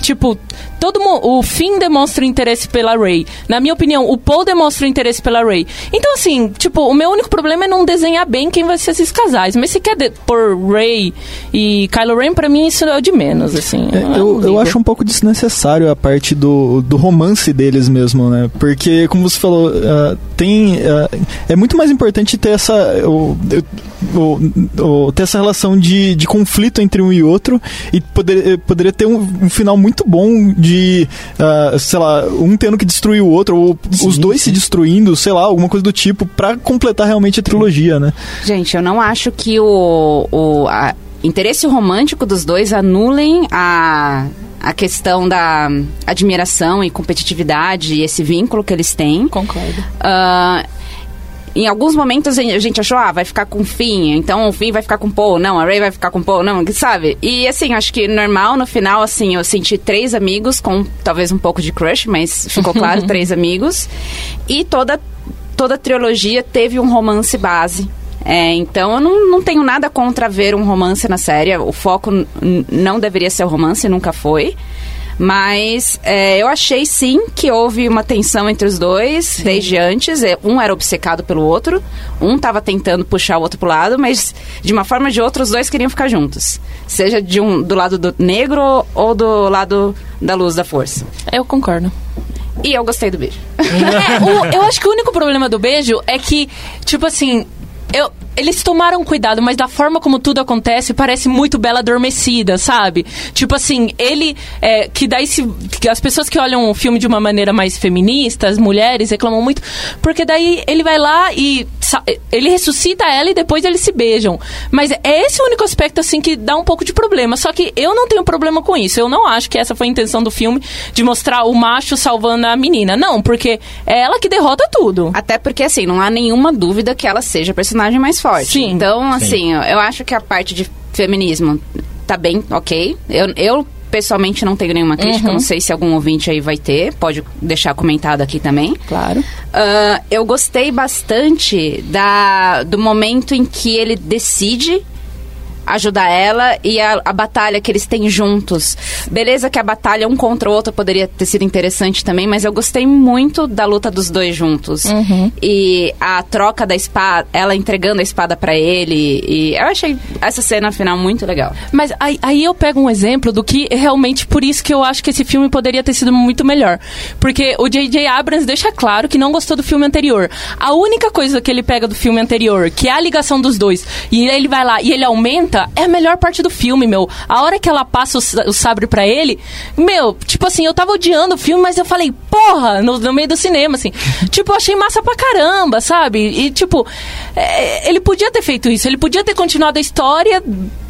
S4: Tipo, todo o Finn demonstra interesse pela Rey. Na minha opinião, o Paul demonstra interesse pela Rey. Então, assim, tipo, o meu único problema é não desenhar bem quem vai ser esses casais. Mas se quer pôr Rey e Kylo Ren, pra mim isso é o de menos, assim.
S7: É,
S4: não
S7: eu, eu
S4: ligo.
S7: acho um pouco desnecessário a parte do, do romance deles mesmo, né? Porque, como você falou, ah, tem. ah, é muito mais importante ter essa. o- o- o- ter essa relação de, de conflito entre um e outro e poder, eh, poderia ter um, um final muito bom de ah, sei lá, um tendo que destruir o outro, ou os dois se destruindo, sei lá, alguma coisa do tipo, pra completar realmente a trilogia, né?
S2: Gente, eu não acho que o, o a- interesse romântico dos dois anulem a, a questão da admiração e competitividade e esse vínculo que eles têm.
S4: Concordo.
S2: Ah, em alguns momentos a gente achou, ah, vai ficar com o Finn, então o Finn vai ficar com o Paul, não, a Ray vai ficar com o Paul, não, sabe? E assim, acho que normal, no final, assim, eu senti três amigos com talvez um pouco de crush, mas ficou claro, *laughs* três amigos. E toda, toda a trilogia teve um romance base. É, então eu não, não tenho nada contra ver um romance na série. O foco não deveria ser o romance, nunca foi. Mas é, eu achei sim que houve uma tensão entre os dois desde antes. É, Um era obcecado pelo outro, um tava tentando puxar o outro pro lado, mas de uma forma ou de outra os dois queriam ficar juntos. Seja de um, do lado do negro ou do lado da luz da força.
S4: Eu concordo.
S2: E eu gostei do beijo.
S4: É, o- *laughs* eu acho que o único problema do beijo é que, tipo assim, eu, eles tomaram cuidado, mas da forma como tudo acontece, parece muito Bela Adormecida, sabe? Tipo assim, ele. é, que daí se. as pessoas que olham o filme de uma maneira mais feminista, as mulheres reclamam muito, porque daí ele vai lá e. ele ressuscita ela e depois eles se beijam. Mas é esse o único aspecto, assim, que dá um pouco de problema. Só que eu não tenho problema com isso. Eu não acho que essa foi a intenção do filme de mostrar o macho salvando a menina. Não, porque é ela que derrota tudo.
S2: Até porque, assim, não há nenhuma dúvida que ela seja a personagem mais forte.
S4: Sim.
S2: Então, assim, eu, eu acho que a parte de feminismo tá bem ok. Eu, eu pessoalmente não tenho nenhuma crítica.
S4: Uhum.
S2: Não sei se algum ouvinte aí vai ter. Pode deixar comentado aqui também.
S4: Claro.
S2: Ah, eu gostei bastante da, do momento em que ele decide ajudar ela e a, a batalha que eles têm juntos. Beleza que a batalha um contra o outro poderia ter sido interessante também, mas eu gostei muito da luta dos dois juntos. E a troca da espada, ela entregando a espada pra ele. E eu achei essa cena final muito legal.
S4: Mas aí, aí eu pego um exemplo do que realmente por isso que eu acho que esse filme poderia ter sido muito melhor. Porque o J.J. Abrams deixa claro que não gostou do filme anterior. A única coisa que ele pega do filme anterior, que é a ligação dos dois, e ele vai lá e ele aumenta, é a melhor parte do filme, meu. A hora que ela passa o, o sabre pra ele, meu, tipo assim, eu tava odiando o filme, mas eu falei, porra, no, no meio do cinema, assim. *laughs* tipo, eu achei massa pra caramba, sabe? E, tipo, é, ele podia ter feito isso, ele podia ter continuado a história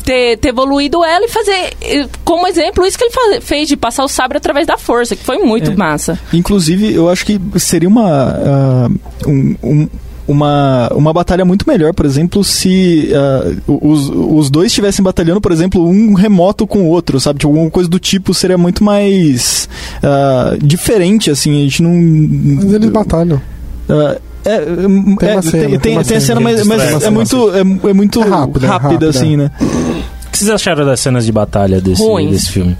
S4: ter, ter evoluído ela e fazer como exemplo isso que ele faz- fez de passar o sabre através da força, que foi muito
S7: É.
S4: massa.
S7: Inclusive, eu acho que seria uma. ah, um- um- uma, uma batalha muito melhor, por exemplo, se ah, os, os dois estivessem batalhando, por exemplo, um remoto com o outro, sabe? Tipo, alguma coisa do tipo seria muito mais ah, diferente, assim. A gente não.
S3: Mas eles batalham.
S7: Ah, é,
S3: Tem
S7: é,
S3: cena,
S7: tem,
S3: tem uma
S7: tem a cena,
S3: cena.
S7: mas, mas é muito, é, é muito
S3: É rápida,
S7: rápida,
S3: rápida.
S7: assim, né?
S5: O que vocês acharam das cenas de batalha desse,
S4: Ruins.
S5: desse filme?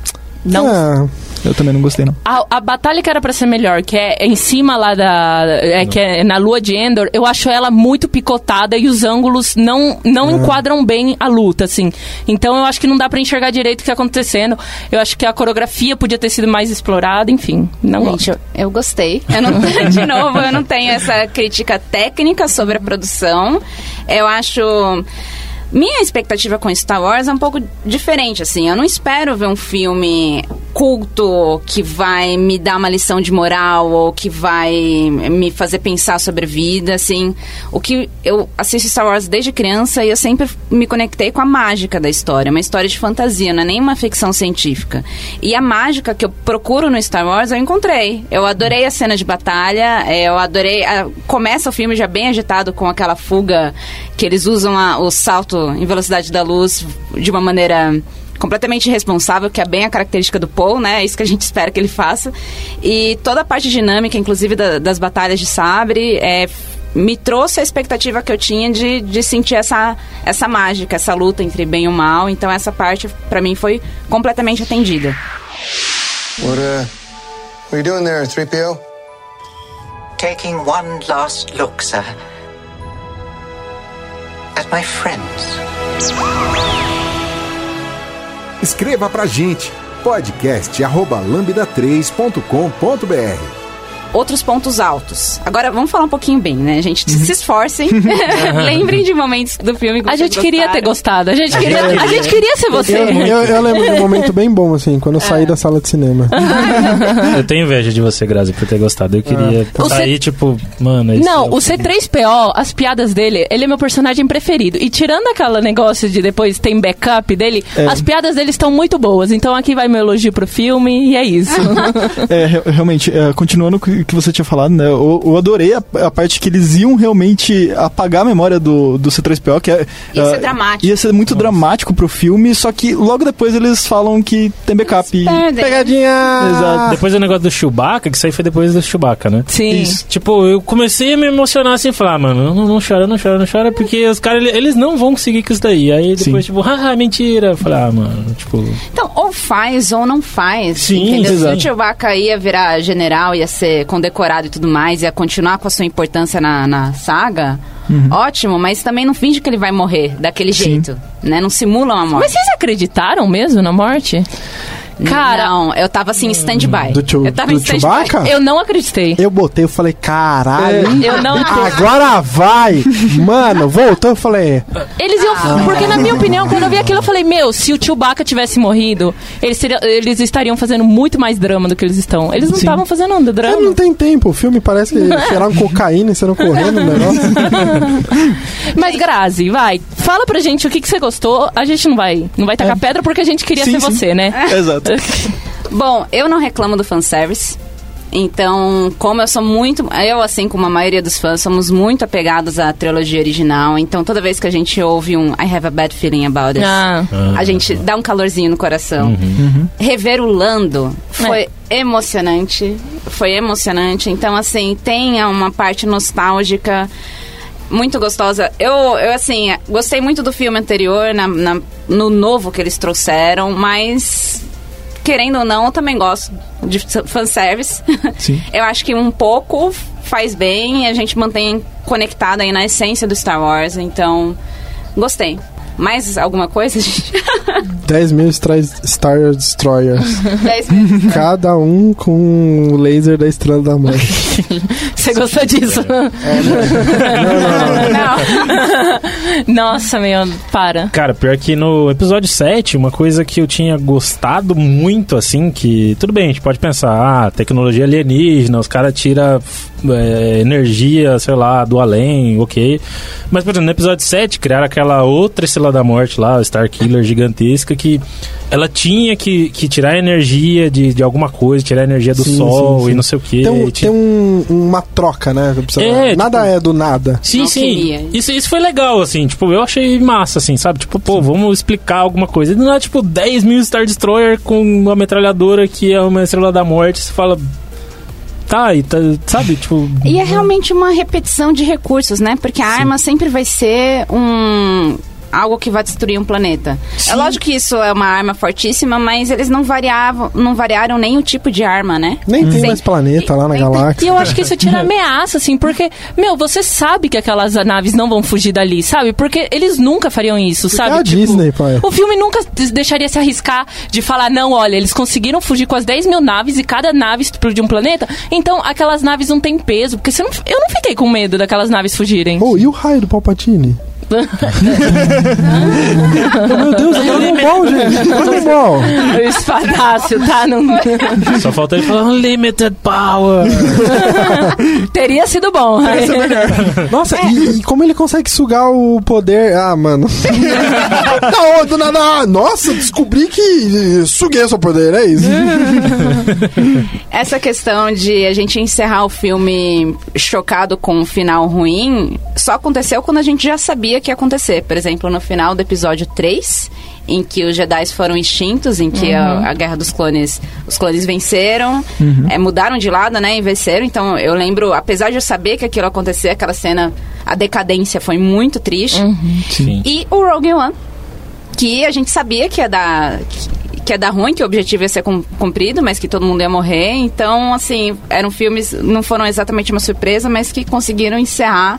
S4: Não,
S3: Ah,
S7: Eu também não gostei, não.
S4: A, a batalha que era pra ser melhor, que é em cima lá da. É, que é na lua de Endor, eu acho ela muito picotada e os ângulos não, não enquadram bem a luta, assim. Então eu acho que não dá pra enxergar direito o que tá acontecendo. Eu acho que a coreografia podia ter sido mais explorada, enfim. Não
S2: Gente,
S4: gosto.
S2: eu, eu gostei. Eu não, *laughs* de novo, eu não tenho essa crítica técnica sobre a produção. Eu acho. Minha expectativa com Star Wars é um pouco diferente, assim. Eu não espero ver um filme culto que vai me dar uma lição de moral ou que vai me fazer pensar sobre a vida, assim. O que eu assisto Star Wars desde criança e eu sempre me conectei com a mágica da história. Uma história de fantasia, não é nem uma ficção científica. E a mágica que eu procuro no Star Wars eu encontrei. Eu adorei a cena de batalha, eh, eu adorei. a- começa o filme já bem agitado com aquela fuga que eles usam a- o salto em velocidade da luz de uma maneira completamente irresponsável, que é bem a característica do Paul, né? É isso que a gente espera que ele faça. E toda a parte dinâmica, inclusive da- das batalhas de sabre, é, me trouxe a expectativa que eu tinha de, de sentir essa, essa mágica, essa luta entre bem e o mal. Então essa parte, pra mim, foi completamente atendida.
S8: What, uh, what are you doing there, 3PO?
S9: Taking one last look, sir. At my friends.
S1: Escreva pra gente podcast arroba lambda3.com.br
S2: outros pontos altos. Agora, vamos falar um pouquinho bem, né, gente? Se esforcem. *laughs* Lembrem de momentos do filme que
S4: A gente queria ter
S2: gostaram.
S4: gostado. A gente queria, a gente queria ser você.
S3: Eu, eu, eu lembro de um momento bem bom, assim, quando eu saí da sala de cinema.
S5: Eu tenho inveja de você, Grazi, por ter gostado. Eu queria
S4: O
S5: sair,
S4: C-
S5: tipo, mano... esse é
S4: Não, o C3PO, as piadas dele, ele é meu personagem preferido. E tirando aquele negócio de depois tem backup dele,
S7: É.
S4: as piadas dele estão muito boas. Então aqui vai meu elogio pro filme e é isso. *laughs*
S7: É, re- realmente, é, continuando com o que você tinha falado, né? Eu, eu adorei a, a parte que eles iam realmente apagar a memória do, do C3PO, que é.
S2: Ia
S7: é,
S2: ser dramático.
S7: Ia ser muito dramático pro filme, só que logo depois eles falam que tem backup. e-.
S3: Pegadinha!
S7: Exato.
S5: Depois o negócio do Chewbacca, que isso aí foi depois do Chewbacca, né?
S4: Sim.
S5: Tipo, eu comecei a me emocionar assim, falar, ah, mano, não, não chora, não chora, não chora, porque os caras, eles não vão conseguir com isso daí. Aí depois,
S7: Sim.
S5: tipo, haha, mentira. Eu falei, ah, mano, tipo...
S2: Então, ou faz ou não faz.
S5: Sim,
S2: entendeu? Se
S7: exato.
S2: o Chewbacca ia virar general, ia ser condecorado e tudo mais, ia continuar com a sua importância na, na saga, ótimo, mas também não finge que ele vai morrer daquele jeito, né? Não simula uma morte.
S4: Mas vocês acreditaram mesmo na morte? Cara,
S2: não, eu tava assim, em stand-by.
S3: Do Chew-
S2: eu tava
S3: do
S2: em.
S3: Chewbacca?
S4: eu não acreditei.
S3: Eu botei, eu falei, caralho.
S4: Eu não *laughs*
S3: Agora vai! Mano, voltou, eu falei.
S4: Eles iam. Porque, na minha opinião, quando eu vi aquilo, eu falei: Meu, se o Chewbacca tivesse morrido, eles, seriam- eles estariam fazendo muito mais drama do que eles estão. Eles não estavam fazendo nada
S3: É,
S4: drama.
S3: não tem tempo, o filme parece que cheiraram cocaína e saíram correndo no negócio. *laughs*
S4: Mas, Grazi, vai. Fala pra gente o que, que você gostou. A gente não vai, não vai tacar pedra porque a gente queria
S7: Sim,
S4: ser
S7: sim.
S4: você, né?
S7: Exato. *laughs*
S2: Bom, eu não reclamo do fanservice. Então, como eu sou muito. Eu, assim como a maioria dos fãs, somos muito apegados à trilogia original. Então, toda vez que a gente ouve um I have a bad feeling about it,
S4: Ah.
S2: a gente dá um calorzinho no coração. Rever o Lando foi emocionante. Foi emocionante. Então, assim, tem uma parte nostálgica muito gostosa. Eu, eu assim, gostei muito do filme anterior, na, na- no novo que eles trouxeram, mas querendo ou não, eu também gosto de fanservice.
S7: Sim. *laughs*
S2: eu acho que um pouco faz bem e a gente mantém conectado aí na essência do Star Wars, então gostei. Mais alguma coisa, gente? *laughs*
S3: 10 mil Star Destroyers.
S2: 10 minutos.
S3: Cada um com o laser da Estrela da Morte. *laughs*
S4: Você gostou disso? *laughs*
S2: Não.
S4: Nossa, meu, para.
S5: Cara, pior que no episódio 7, uma coisa que eu tinha gostado muito, assim, que. Tudo bem, a gente pode pensar, ah, tecnologia alienígena, os caras tiram é, energia, sei lá, do além, ok. Mas, por exemplo, no episódio 7, criaram aquela outra Estrela da Morte lá, Star Killer gigantesca, que ela tinha que, que tirar energia de, de alguma coisa, tirar energia do
S3: Sim,
S5: sol
S3: sim, sim.
S5: e não sei o que.
S3: Tem, um- um- uma troca, né? Precisa-
S5: É,
S3: nada
S5: tipo-
S3: é do nada.
S5: Sim,
S2: Alquimia.
S5: sim. Isso, isso foi legal, assim. Tipo, eu achei massa, assim, sabe? Tipo, pô, vamos explicar alguma coisa. E não é, tipo, 10 mil Star Destroyer com uma metralhadora que é uma estrela da morte. Você fala... Tá, e tá, sabe? Tipo...
S2: E é realmente uma repetição de recursos, né? Porque a arma sempre vai ser um algo que vai destruir um planeta. É lógico que isso é uma arma fortíssima, mas eles não variavam, não variaram nem o tipo de arma, né?
S3: Nem tem
S2: Sim.
S3: mais planeta lá na
S2: tem.
S3: galáxia.
S4: E eu acho que isso tira *laughs* ameaça, assim, porque, meu, você sabe que aquelas naves não vão fugir dali, sabe? Porque eles nunca fariam isso, sabe?
S3: é a
S4: Tipo,
S3: Disney, pai.
S4: O filme nunca deixaria se arriscar de falar, não, olha, eles conseguiram fugir com as 10 mil naves e cada nave explodiu um planeta, então aquelas naves não têm peso, porque não, eu não fiquei com medo daquelas naves fugirem.
S3: Oh, e o raio do Palpatine? Oh, meu Deus, é Dragon Ball, gente. Dragon Ball.
S4: O espadácio, tá? Não...
S5: Só falta ele falar Unlimited Power.
S4: Teria sido bom.
S3: Nossa, e, e como ele consegue sugar o poder? Ah, mano. *laughs* Não, do nada. ah, Nossa, descobri que suguei seu poder, é isso.
S2: Essa questão de a gente encerrar o filme chocado com um final ruim só aconteceu quando a gente já sabia que ia acontecer. Por exemplo, no final do episódio 3, em que os Jedi foram extintos, em que a, a Guerra dos Clones, os clones venceram, é, mudaram de lado, né, e venceram. Então, eu lembro, apesar de eu saber que aquilo acontecer, aquela cena, a decadência foi muito triste.
S5: Sim.
S2: E o Rogue One, que a gente sabia que ia dar. que- Que ia dar ruim, que o objetivo ia ser cum- cumprido, mas que todo mundo ia morrer. Então, assim, eram filmes, não foram exatamente uma surpresa, mas que conseguiram encerrar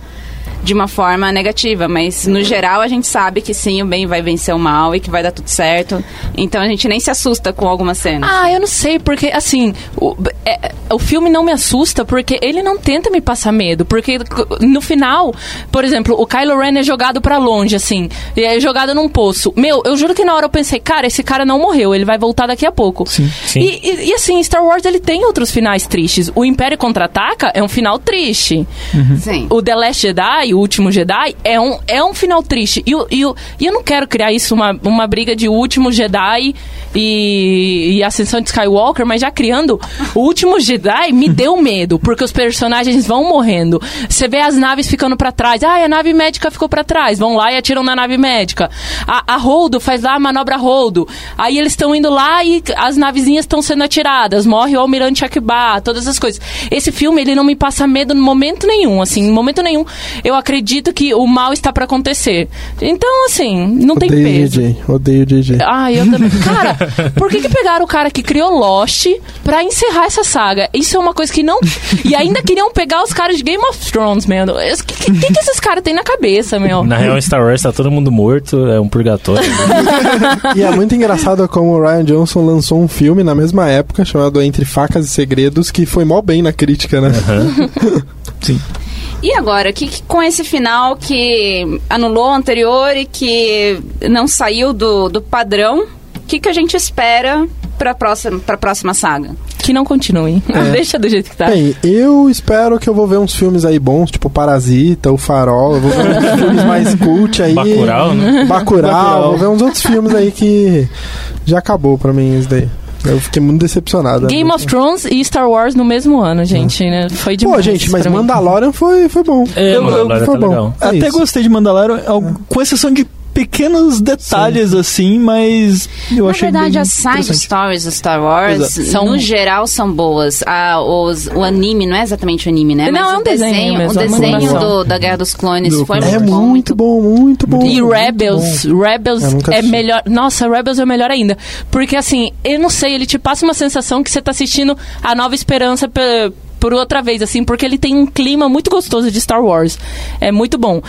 S2: de uma forma negativa, mas no geral a gente sabe que sim, o bem vai vencer o mal e que vai dar tudo certo. Então a gente nem se assusta com algumas cenas.
S4: Ah, eu não sei, porque assim, o, é- o filme não me assusta porque ele não tenta me passar medo. Porque no final, por exemplo, o Kylo Ren é jogado pra longe, assim, e é jogado num poço. Meu, eu juro que na hora eu pensei, cara, esse cara não morreu, ele vai voltar daqui a pouco.
S5: Sim.
S4: E, e- e, assim, Star Wars ele tem outros finais tristes. O Império Contra-Ataca é um final triste.
S2: Sim.
S4: O The Last Jedi, o último Jedi, é um, é um final triste. E, e, e eu não quero criar isso, uma, uma briga de último Jedi e, e Ascensão de Skywalker, mas já criando, o último Jedi me deu medo, porque os personagens vão morrendo. Você vê as naves ficando pra trás. Ah, a nave médica ficou pra trás. Vão lá e atiram na nave médica. A, a Holdo faz lá a manobra Holdo. Aí eles estão indo lá e as navezinhas estão sendo atiradas. Morre o Almirante Akbar, todas as coisas. Esse filme, ele não me passa medo no momento nenhum, assim, em momento nenhum. Eu acredito que o mal está pra acontecer. Então, assim, não tem
S3: Odeio
S4: peso.
S3: JJ, odeio JJ.
S4: Ah, eu também. *laughs* Cara, por que, que pegaram o cara que criou Lost pra encerrar essa saga? Isso é uma coisa que não. E ainda queriam pegar os caras de Game of Thrones, meu. O que, que, que que esses caras têm na cabeça, meu?
S5: Na real, em Star Wars tá todo mundo morto, é um purgatório. *laughs*
S3: E é muito engraçado como o Ryan Johnson lançou um filme na mesma época, chamado Entre Facas e Segredos, que foi mó bem na crítica, né? *laughs*
S2: E agora, que, que com esse final que anulou o anterior e que não saiu do, do padrão, o que, que a gente espera pra próxima, pra próxima saga?
S4: Que não continuem. *laughs* Deixa do jeito que tá.
S3: Bem, eu espero que eu vou ver uns filmes aí bons, tipo Parasita, O Farol, eu vou ver uns *laughs* filmes mais cult aí.
S5: Bacurau, né?
S3: Bacurau,
S7: Bacurau.
S3: vou ver uns outros filmes aí que já acabou pra mim isso daí. Eu fiquei muito decepcionado.
S4: Game of Thrones e Star Wars no mesmo ano, gente, né? Foi demais.
S3: Pô, gente, mas. Mandalorian foi, foi bom.
S5: É,
S7: Eu-
S5: Mandalorian
S3: foi
S5: tá
S3: bom.
S5: legal.
S3: É
S7: Até
S3: isso.
S7: gostei de Mandalorian, al- com exceção de pequenos detalhes assim, mas eu
S2: Na
S7: achei
S2: verdade,
S7: bem
S2: as side stories do Star Wars,
S7: Exato.
S4: São-
S2: no geral, são boas. Ah, os, o anime, não é exatamente o anime, né?
S4: Não,
S2: Mas
S4: é um desenho
S2: desenho,
S4: mesmo,
S2: o
S4: é
S2: desenho do, da Guerra dos Clones
S7: Do
S2: foi
S3: É
S2: muito bom.
S3: muito bom, muito bom.
S4: E Rebels,
S3: bom.
S4: Rebels é
S3: assisti.
S4: melhor. Nossa, Rebels é melhor ainda. Porque assim, eu não sei, ele te passa uma sensação que você tá assistindo a Nova Esperança pe- por outra vez, assim, porque ele tem um clima muito gostoso de Star Wars. É muito bom.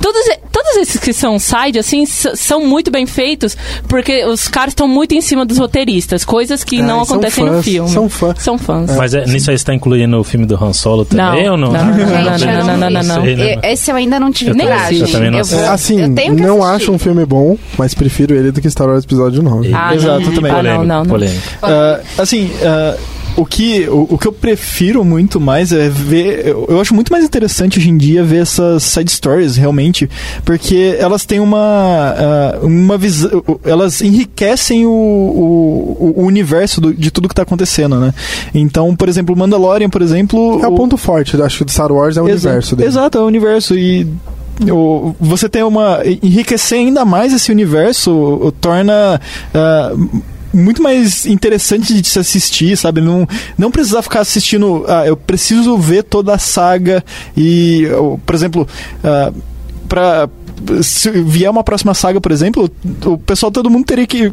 S4: Todos, todos esses que são side, assim, são muito bem feitos, porque os caras estão muito em cima dos roteiristas, coisas que
S3: Ah,
S4: não acontecem no
S3: fãs,
S4: filme.
S3: são fãs.
S4: São fãs.
S5: Mas é, nisso aí você tá incluindo o filme do Han Solo também
S4: Não,
S5: ou não?
S4: não, não, não, não, não, não, não, não.
S5: sei, né?
S2: Esse eu ainda não tive
S5: Eu
S4: Nem
S2: coragem.
S5: Eu também não
S2: Eu vou-
S3: Assim,
S2: eu tenho que
S3: não
S2: assistir.
S3: acho um filme bom, mas prefiro ele do que Star Wars Episódio 9.
S4: Ah,
S7: Exato,
S4: não.
S7: também.
S4: Ah, não, não, não.
S5: polêmico.
S7: Ah, assim, ah, o, que, o, o que eu prefiro muito mais é ver. Eu, eu acho muito mais interessante hoje em dia ver essas side stories, realmente, porque elas têm uma. ah, uma visão. Elas enriquecem o, o, o universo do- de tudo que tá acontecendo, né? Então, por exemplo, o Mandalorian, por exemplo.
S3: É o ponto forte, acho que do Star Wars é o universo dele.
S7: Exato, é o universo. E você tem uma. Enriquecer ainda mais esse universo torna. ah, muito mais interessante de se assistir, sabe? Não, não precisar ficar assistindo. Ah, eu preciso ver toda a saga e, por exemplo, ah, pra. Se vier uma próxima saga, por exemplo, o pessoal, todo mundo teria que.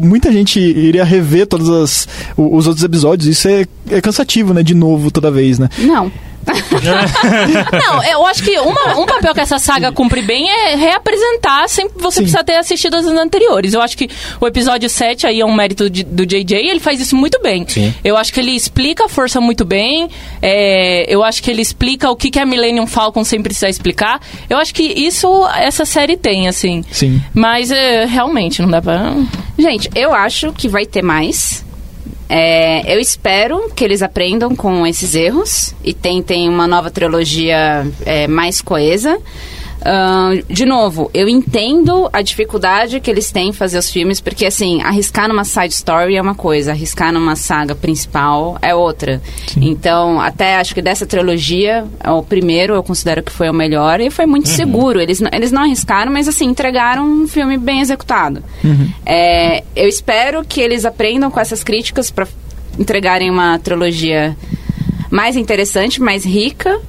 S7: Muita gente iria rever todos os outros episódios. Isso é, é cansativo, né? De novo, toda vez, né?
S2: Não. *laughs*
S4: Não, eu acho que uma- um papel que essa saga cumpre bem é reapresentar sem você
S7: Sim.
S4: precisar ter assistido as anteriores. Eu acho que o episódio 7 aí é um mérito de- do JJ, ele faz isso muito bem.
S5: Sim.
S4: Eu acho que ele explica a força muito bem, é, eu acho que ele explica o que, que é Millennium Falcon sem precisar explicar. Eu acho que isso essa série tem, assim.
S7: Sim.
S4: Mas é, realmente não dá pra...
S2: Gente, eu acho que vai ter mais. É, eu espero que eles aprendam com esses erros e tentem uma nova trilogia é, mais coesa. Ahn, de novo, eu entendo a dificuldade que eles têm em fazer os filmes, porque assim, arriscar numa side story é uma coisa, arriscar numa saga principal é outra. Então, até acho que dessa trilogia, o primeiro eu considero que foi o melhor e foi muito seguro. Eles, não- eles não arriscaram, mas assim, entregaram um filme bem executado. É, eu espero que eles aprendam com essas críticas para entregarem uma trilogia mais interessante, mais rica.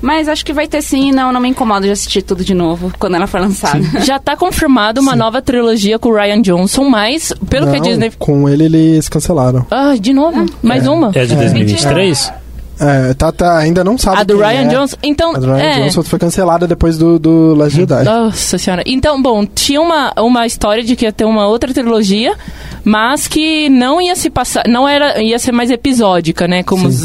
S2: Mas acho que vai ter sim, não, não me incomoda de assistir tudo de novo quando ela for lançada.
S4: Já tá confirmado uma nova trilogia com o Ryan Johnson, mas pelo que a
S3: Não,
S4: Disney...
S3: Com ele eles cancelaram.
S4: Ah, de novo? Mais uma?
S5: É de 2023?
S3: É, tá, tá, ainda não sabe
S4: A do Ryan
S3: é.
S4: Johnson. Então,
S3: A do Ryan
S4: é.
S3: Johnson foi cancelada depois do, do Last Jedi.
S4: Nossa senhora. Então, bom, tinha uma, uma história de que ia ter uma outra trilogia, mas que não ia se passar, não era, ia ser mais episódica, né? Como os,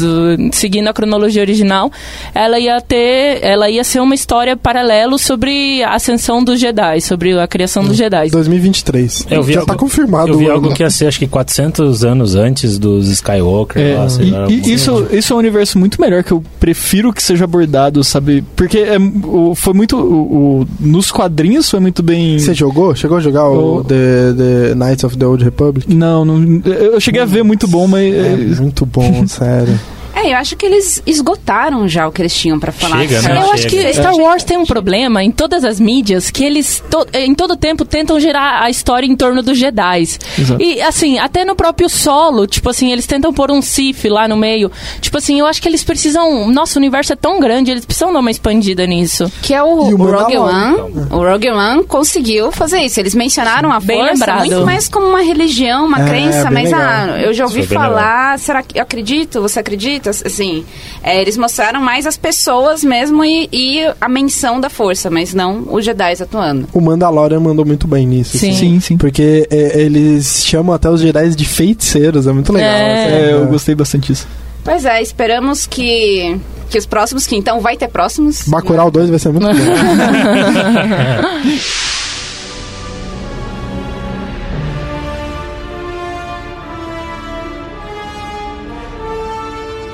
S4: seguindo a cronologia original, ela ia ter, ela ia ser uma história paralelo sobre a ascensão dos Jedi, sobre a criação dos Jedi.
S3: 2023.
S5: Eu vi
S3: Já
S5: algo-
S3: tá confirmado.
S5: Eu vi algo que ia ser, acho que 400 anos antes dos Skywalker.
S7: É,
S5: lá,
S7: e-
S5: lá,
S7: e, isso, isso é um universo muito melhor que eu prefiro que seja abordado, sabe? Porque é, o- foi muito. O, o- nos quadrinhos foi muito bem.
S3: Você jogou? Chegou a jogar o
S7: O-
S3: The, The Knights of the Old Republic?
S7: Não, não, eu cheguei a ver muito bom, mas.
S3: É muito bom, *laughs* sério.
S2: É, eu acho que eles esgotaram já o que eles tinham pra falar.
S5: Chega, né?
S4: Eu acho que
S5: Chega.
S4: Star Wars tem um problema em todas as mídias que eles to- em todo tempo tentam gerar a história em torno dos Jedi.
S7: Exato.
S4: E assim, até no próprio solo, tipo assim, eles tentam pôr um Sith lá no meio. Tipo assim, eu acho que eles precisam. Nossa, o universo é tão grande, eles precisam dar uma expandida nisso.
S2: Que é o,
S3: o
S2: Rogue. One. O Rogue One conseguiu fazer isso. Eles mencionaram a
S4: Bem
S2: força
S4: lembrado.
S2: muito mais como uma religião, uma
S3: É,
S2: crença, mas
S3: legal.
S2: ah, eu já ouvi
S5: bem
S2: falar, será que eu acredito? Você acredita? Assim, é, eles mostraram mais as pessoas mesmo e, e a menção da força, mas não os Jedi atuando.
S3: O Mandalorian mandou muito bem nisso.
S4: Sim.
S3: assim.
S7: Sim, sim.
S3: Porque é, eles chamam até os Jedi de feiticeiros, é muito legal.
S4: É.
S3: assim,
S7: É, eu
S3: né?
S7: gostei bastante disso.
S2: Pois é, esperamos que, que os próximos, que então vai ter próximos.
S3: Bacurau 2 vai ser muito bom. *laughs*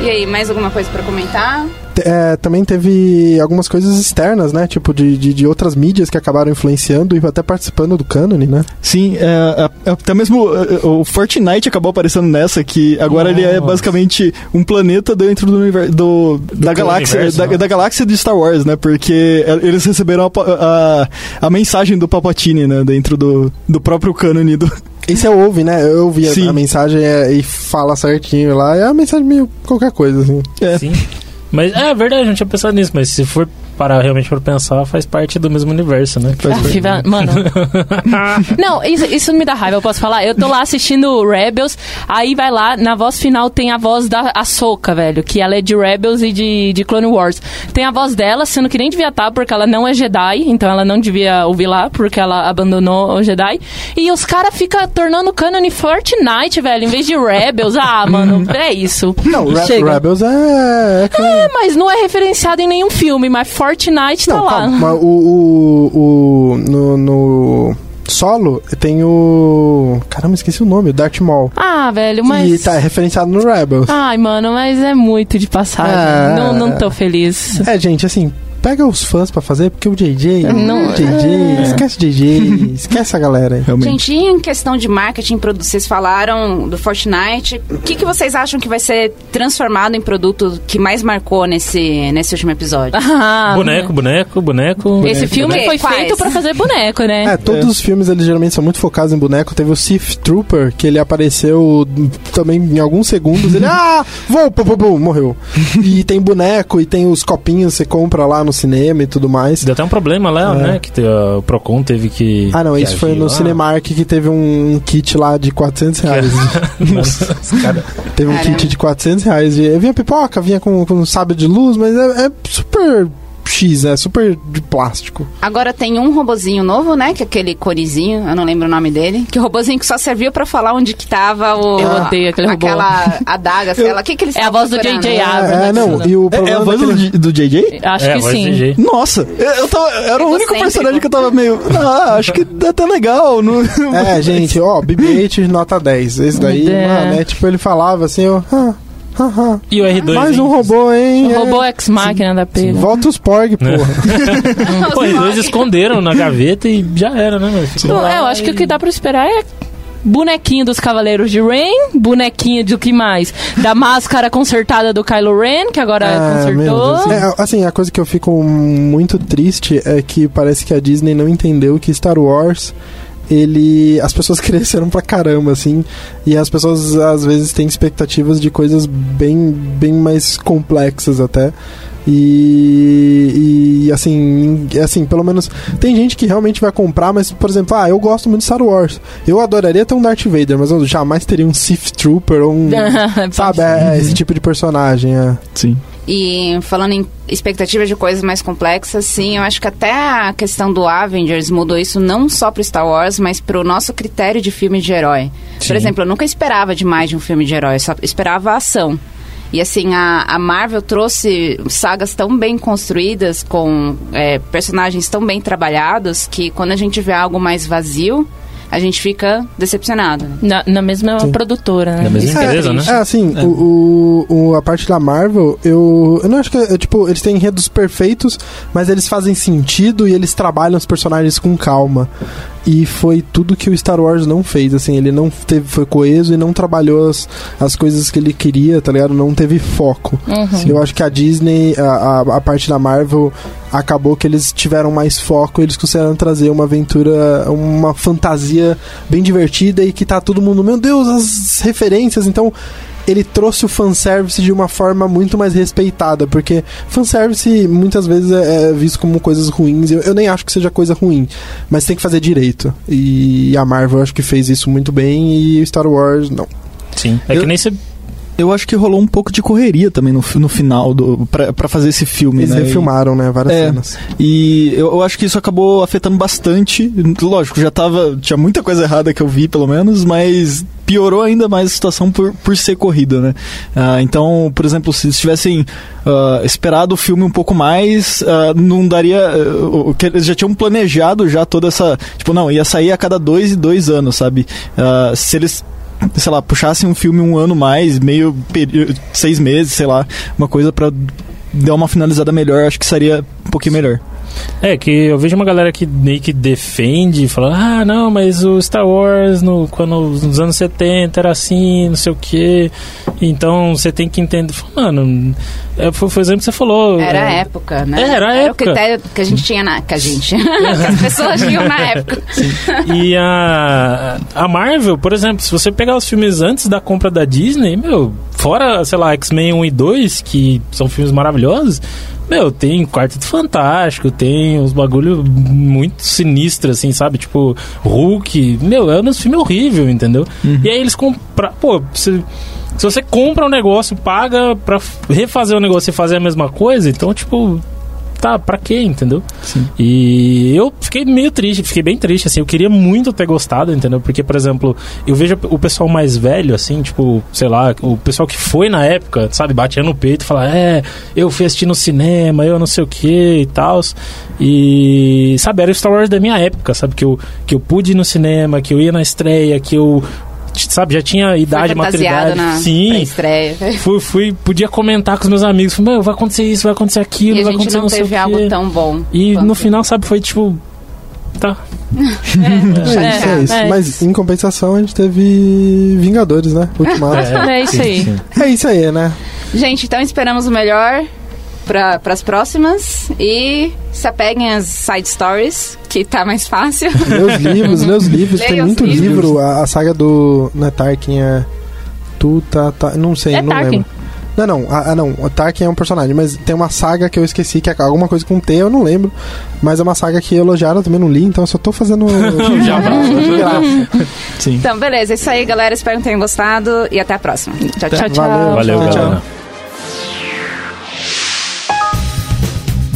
S2: E aí, mais alguma coisa pra comentar?
S3: É, também teve algumas coisas externas, né? Tipo, de, de, de outras mídias que acabaram influenciando e até participando do cânone, né?
S7: Sim, é, é, até mesmo é, o Fortnite acabou aparecendo nessa, que agora ele é
S5: Nossa.
S7: basicamente um planeta dentro do, univer- do- da galáxia
S5: universo,
S7: da,
S5: né?
S7: da galáxia de Star Wars, né? Porque é, eles receberam a, a, a mensagem do Palpatine, né? Dentro do, do próprio cânone do...
S3: Esse é o ouve, né? Eu ouvi a, a mensagem é, e fala certinho lá. É uma mensagem meio qualquer coisa, assim.
S7: É.
S5: Sim. Mas é verdade, não tinha pensado nisso, mas se for parar realmente pra pensar, faz parte do mesmo universo, né?
S7: Faz
S4: Ah, fiva- Mano. *laughs* não, isso, isso me dá raiva, eu posso falar. Eu tô lá assistindo Rebels, aí vai lá, na voz final tem a voz da Ahsoka, velho, que ela é de Rebels e de, de Clone Wars. Tem a voz dela, sendo que nem devia estar, porque ela não é Jedi, então ela não devia ouvir lá, porque ela abandonou o Jedi. E os caras ficam tornando canon Fortnite, velho, em vez de Rebels. Ah, mano, *laughs* é isso.
S3: Não, Re
S4: Chega.
S3: Rebels é. é,
S4: É, mas não é referenciado em nenhum filme, mas Fortnite tá
S3: Não,
S4: lá.
S3: calma, mas o, o, o- no, no solo tem o. Caramba, esqueci o nome, o Darth Maul.
S4: Ah, velho, mas.
S3: E tá referenciado no Rebels.
S4: Ai, mano, mas é muito de passagem.
S3: Ah.
S4: Não, não tô feliz.
S3: É, gente, assim, pega os fãs pra fazer, porque o JJ.
S4: Não-
S3: o JJ, esquece o JJ, *laughs* esquece a galera aí.
S7: Realmente.
S2: Gente, e em questão de marketing, vocês falaram do Fortnite. O que, que vocês acham que vai ser transformado em produto que mais marcou nesse, nesse último episódio? *laughs*
S4: Ah,
S5: Boneco, boneco, boneco.
S4: Esse filme
S2: boneco.
S4: foi
S2: Quais?
S4: feito pra fazer boneco, né?
S3: É, todos os filmes eles geralmente são muito focados em boneco. Teve o Sith Trooper, que ele apareceu também em alguns segundos. Ele, *laughs* ah, vou, pum, pum, pum, morreu. e tem boneco e tem os copinhos que você compra lá no cinema e tudo mais.
S5: Deu até um problema lá,
S3: É.
S5: né? Que te- o Procon teve que.
S3: Ah, não,
S5: que
S3: isso foi no
S5: lá.
S3: Cinemark que teve um kit lá de 400 reais. *laughs* *laughs*
S5: Cara-
S3: teve um
S2: Caramba.
S3: kit de 400 reais. E vinha pipoca, vinha com, com sábio de luz, mas é, é super X, é super de plástico.
S2: Agora tem um robozinho novo, né? Que é aquele corizinho, eu não lembro o nome dele. Que o robozinho que só serviu pra falar onde que tava o...
S4: Eu odeio aquele robô.
S2: Aquela *laughs* adaga, sei lá. O que que eles
S4: É a voz do? JJ Abrams.
S3: É, é, não, e o
S7: É, é
S3: problema
S7: a voz
S3: daquele-
S7: do, do JJ?
S4: Acho
S5: é,
S4: que sim.
S7: Nossa, eu, eu tava, era o único personagem que eu tava meio. *laughs* Ah, acho que dá até legal. Não,
S3: É, gente, ó, BB-8 nota 10. Esse daí,
S4: É.
S3: mano, é tipo, ele falava assim, ó, ah, ah,
S5: E o R2.
S3: mais um
S5: hein?
S3: robô, hein?
S4: O
S3: é.
S4: robô ex-máquina da pega.
S3: Volta os Porg,
S5: Né?
S3: porra. *laughs*
S5: Pô, R2 esconderam na gaveta e já era, né? meu? Ficou
S4: é, eu acho que o que dá pra esperar é bonequinho dos Cavaleiros de Rain, bonequinho do que mais? Da máscara consertada do Kylo Ren, que agora
S3: Ah,
S4: consertou.
S3: É, assim, a coisa que eu fico muito triste é que parece que a Disney não entendeu que Star Wars ele. As pessoas *laughs* cresceram pra caramba, assim. E as pessoas às vezes têm expectativas de coisas bem, bem mais complexas até. E, e assim, assim, pelo menos tem gente que realmente vai comprar, mas por exemplo, ah, eu gosto muito de Star Wars. Eu adoraria ter um Darth Vader, mas eu jamais teria um Sith Trooper ou um, *laughs* sabe, é, esse tipo de personagem, é.
S7: Sim.
S2: E falando em expectativas de coisas mais complexas, sim, eu acho que até a questão do Avengers mudou isso não só pro Star Wars, mas pro nosso critério de filme de herói.
S5: Sim.
S2: Por exemplo, eu nunca esperava demais de um filme de herói, eu só esperava a ação. E assim, a, a Marvel trouxe sagas tão bem construídas, com é, personagens tão bem trabalhados, que quando a gente vê algo mais vazio, a gente fica decepcionado. né?
S4: Na, na mesma produtora, né?
S5: Na mesma
S4: é
S5: empresa, né?
S4: triste.
S3: É, assim, O, o- o- a parte da Marvel, eu, eu não acho que, é, tipo, eles têm enredos perfeitos, mas eles fazem sentido e eles trabalham os personagens com calma. E foi tudo que o Star Wars não fez, assim, ele não teve, foi coeso e não trabalhou as, as coisas que ele queria, tá ligado? Não teve foco.
S4: Uhum.
S3: Eu acho que a Disney, a, a, a parte da Marvel, acabou que eles tiveram mais foco, eles conseguiram trazer uma aventura, uma fantasia bem divertida e que tá todo mundo, meu Deus, as referências, então ele trouxe o fanservice de uma forma muito mais respeitada, porque fanservice muitas vezes é, é visto como coisas ruins. Eu, eu nem acho que seja coisa ruim, mas tem que fazer direito. E a Marvel acho que fez isso muito bem e Star Wars não.
S5: Sim. É
S7: Eu-
S5: que nem você.
S7: Eu acho que rolou um pouco de correria também no, no final do pra, pra fazer esse filme,
S3: Eles
S7: né?
S3: refilmaram, né, várias
S7: É.
S3: cenas.
S7: E eu, eu acho que isso acabou afetando bastante. Lógico, já tava. Tinha muita coisa errada que eu vi, pelo menos, mas piorou ainda mais a situação por, por ser corrida, né? Ah, então, por exemplo, se eles tivessem ah, esperado o filme um pouco mais, ah, não daria. que eles já tinham planejado já toda essa. Tipo, não, ia sair a cada dois e dois anos, sabe? Se eles sei lá, puxassem um filme um ano mais, meio seis meses, sei lá, uma coisa pra dar uma finalizada melhor, acho que seria um pouquinho melhor.
S5: É, que eu vejo uma galera que meio que defende, falando, ah, não, mas o Star Wars no, quando, nos anos 70 era assim, não sei o quê. Então você tem que entender. Mano, é, foi, foi o exemplo que você falou.
S2: Era a
S5: é,
S2: época, né?
S5: É, era a época.
S2: o critério que a gente tinha na... Que a gente... *laughs* que as pessoas tinham na época.
S5: E a, a Marvel, por exemplo, se você pegar os filmes antes da compra da Disney, meu, fora, sei lá, X-Men 1 e 2, que são filmes maravilhosos, meu, tem Quarteto Fantástico, tem uns bagulho muito sinistro, assim, sabe? Tipo, Hulk. Meu, é um filme horrível, entendeu? E aí eles compram. Pô, se, se você compra um negócio, paga pra refazer o negócio e fazer a mesma coisa, então, tipo. Tá, pra quê, entendeu? E eu fiquei meio triste, fiquei bem triste, assim. Eu queria muito ter gostado, entendeu? Porque, por exemplo, eu vejo o pessoal mais velho, assim, tipo, sei lá, o pessoal que foi na época, sabe, batia no peito e falava, é, eu fui assistir no cinema, eu não sei o que e tal. E, sabe, era o Star Wars da minha época, sabe? Que eu, que eu pude ir no cinema, que eu ia na estreia, que eu. Sabe, já tinha idade, maturidade.
S2: na
S5: Sim,
S2: pra estreia.
S5: fui, fui, podia comentar com os meus amigos. Falei, meu, vai acontecer isso, vai acontecer aquilo,
S2: E a
S5: vai
S2: gente
S5: acontecer
S2: não
S5: não sei
S2: algo tão bom.
S5: E
S2: quanto-
S5: no final, sabe, foi tipo. Tá.
S3: É, *laughs* isso, é isso.
S4: é
S3: Mas em compensação a gente teve Vingadores, né? Ultimato.
S4: É *laughs* isso aí.
S3: é isso aí, né?
S2: Gente, então esperamos o melhor para as próximas e se apeguem às side stories, que tá mais fácil.
S3: Lê os livros, lê os livros.
S2: Leia
S3: Tem muito
S2: livros.
S3: livro. A, a saga do. Não é Tarkin, é. Tu, tá, tá. Não sei,
S4: É
S3: não
S4: Tarkin.
S3: lembro. Não, não, ah, não, o Tarkin é um personagem, mas tem uma saga que eu esqueci, que é alguma coisa com T, eu não lembro. Mas é uma saga que elogiaram, eu também não li, então eu só tô fazendo. *laughs*
S5: Jabá.
S7: Sim.
S2: Então, beleza, é isso aí, galera. Espero que tenham gostado e até a próxima. Tchau, tchau.
S4: Tchau, tchau.
S3: Valeu.
S5: Valeu,
S3: Tchau, tchau.
S5: galera.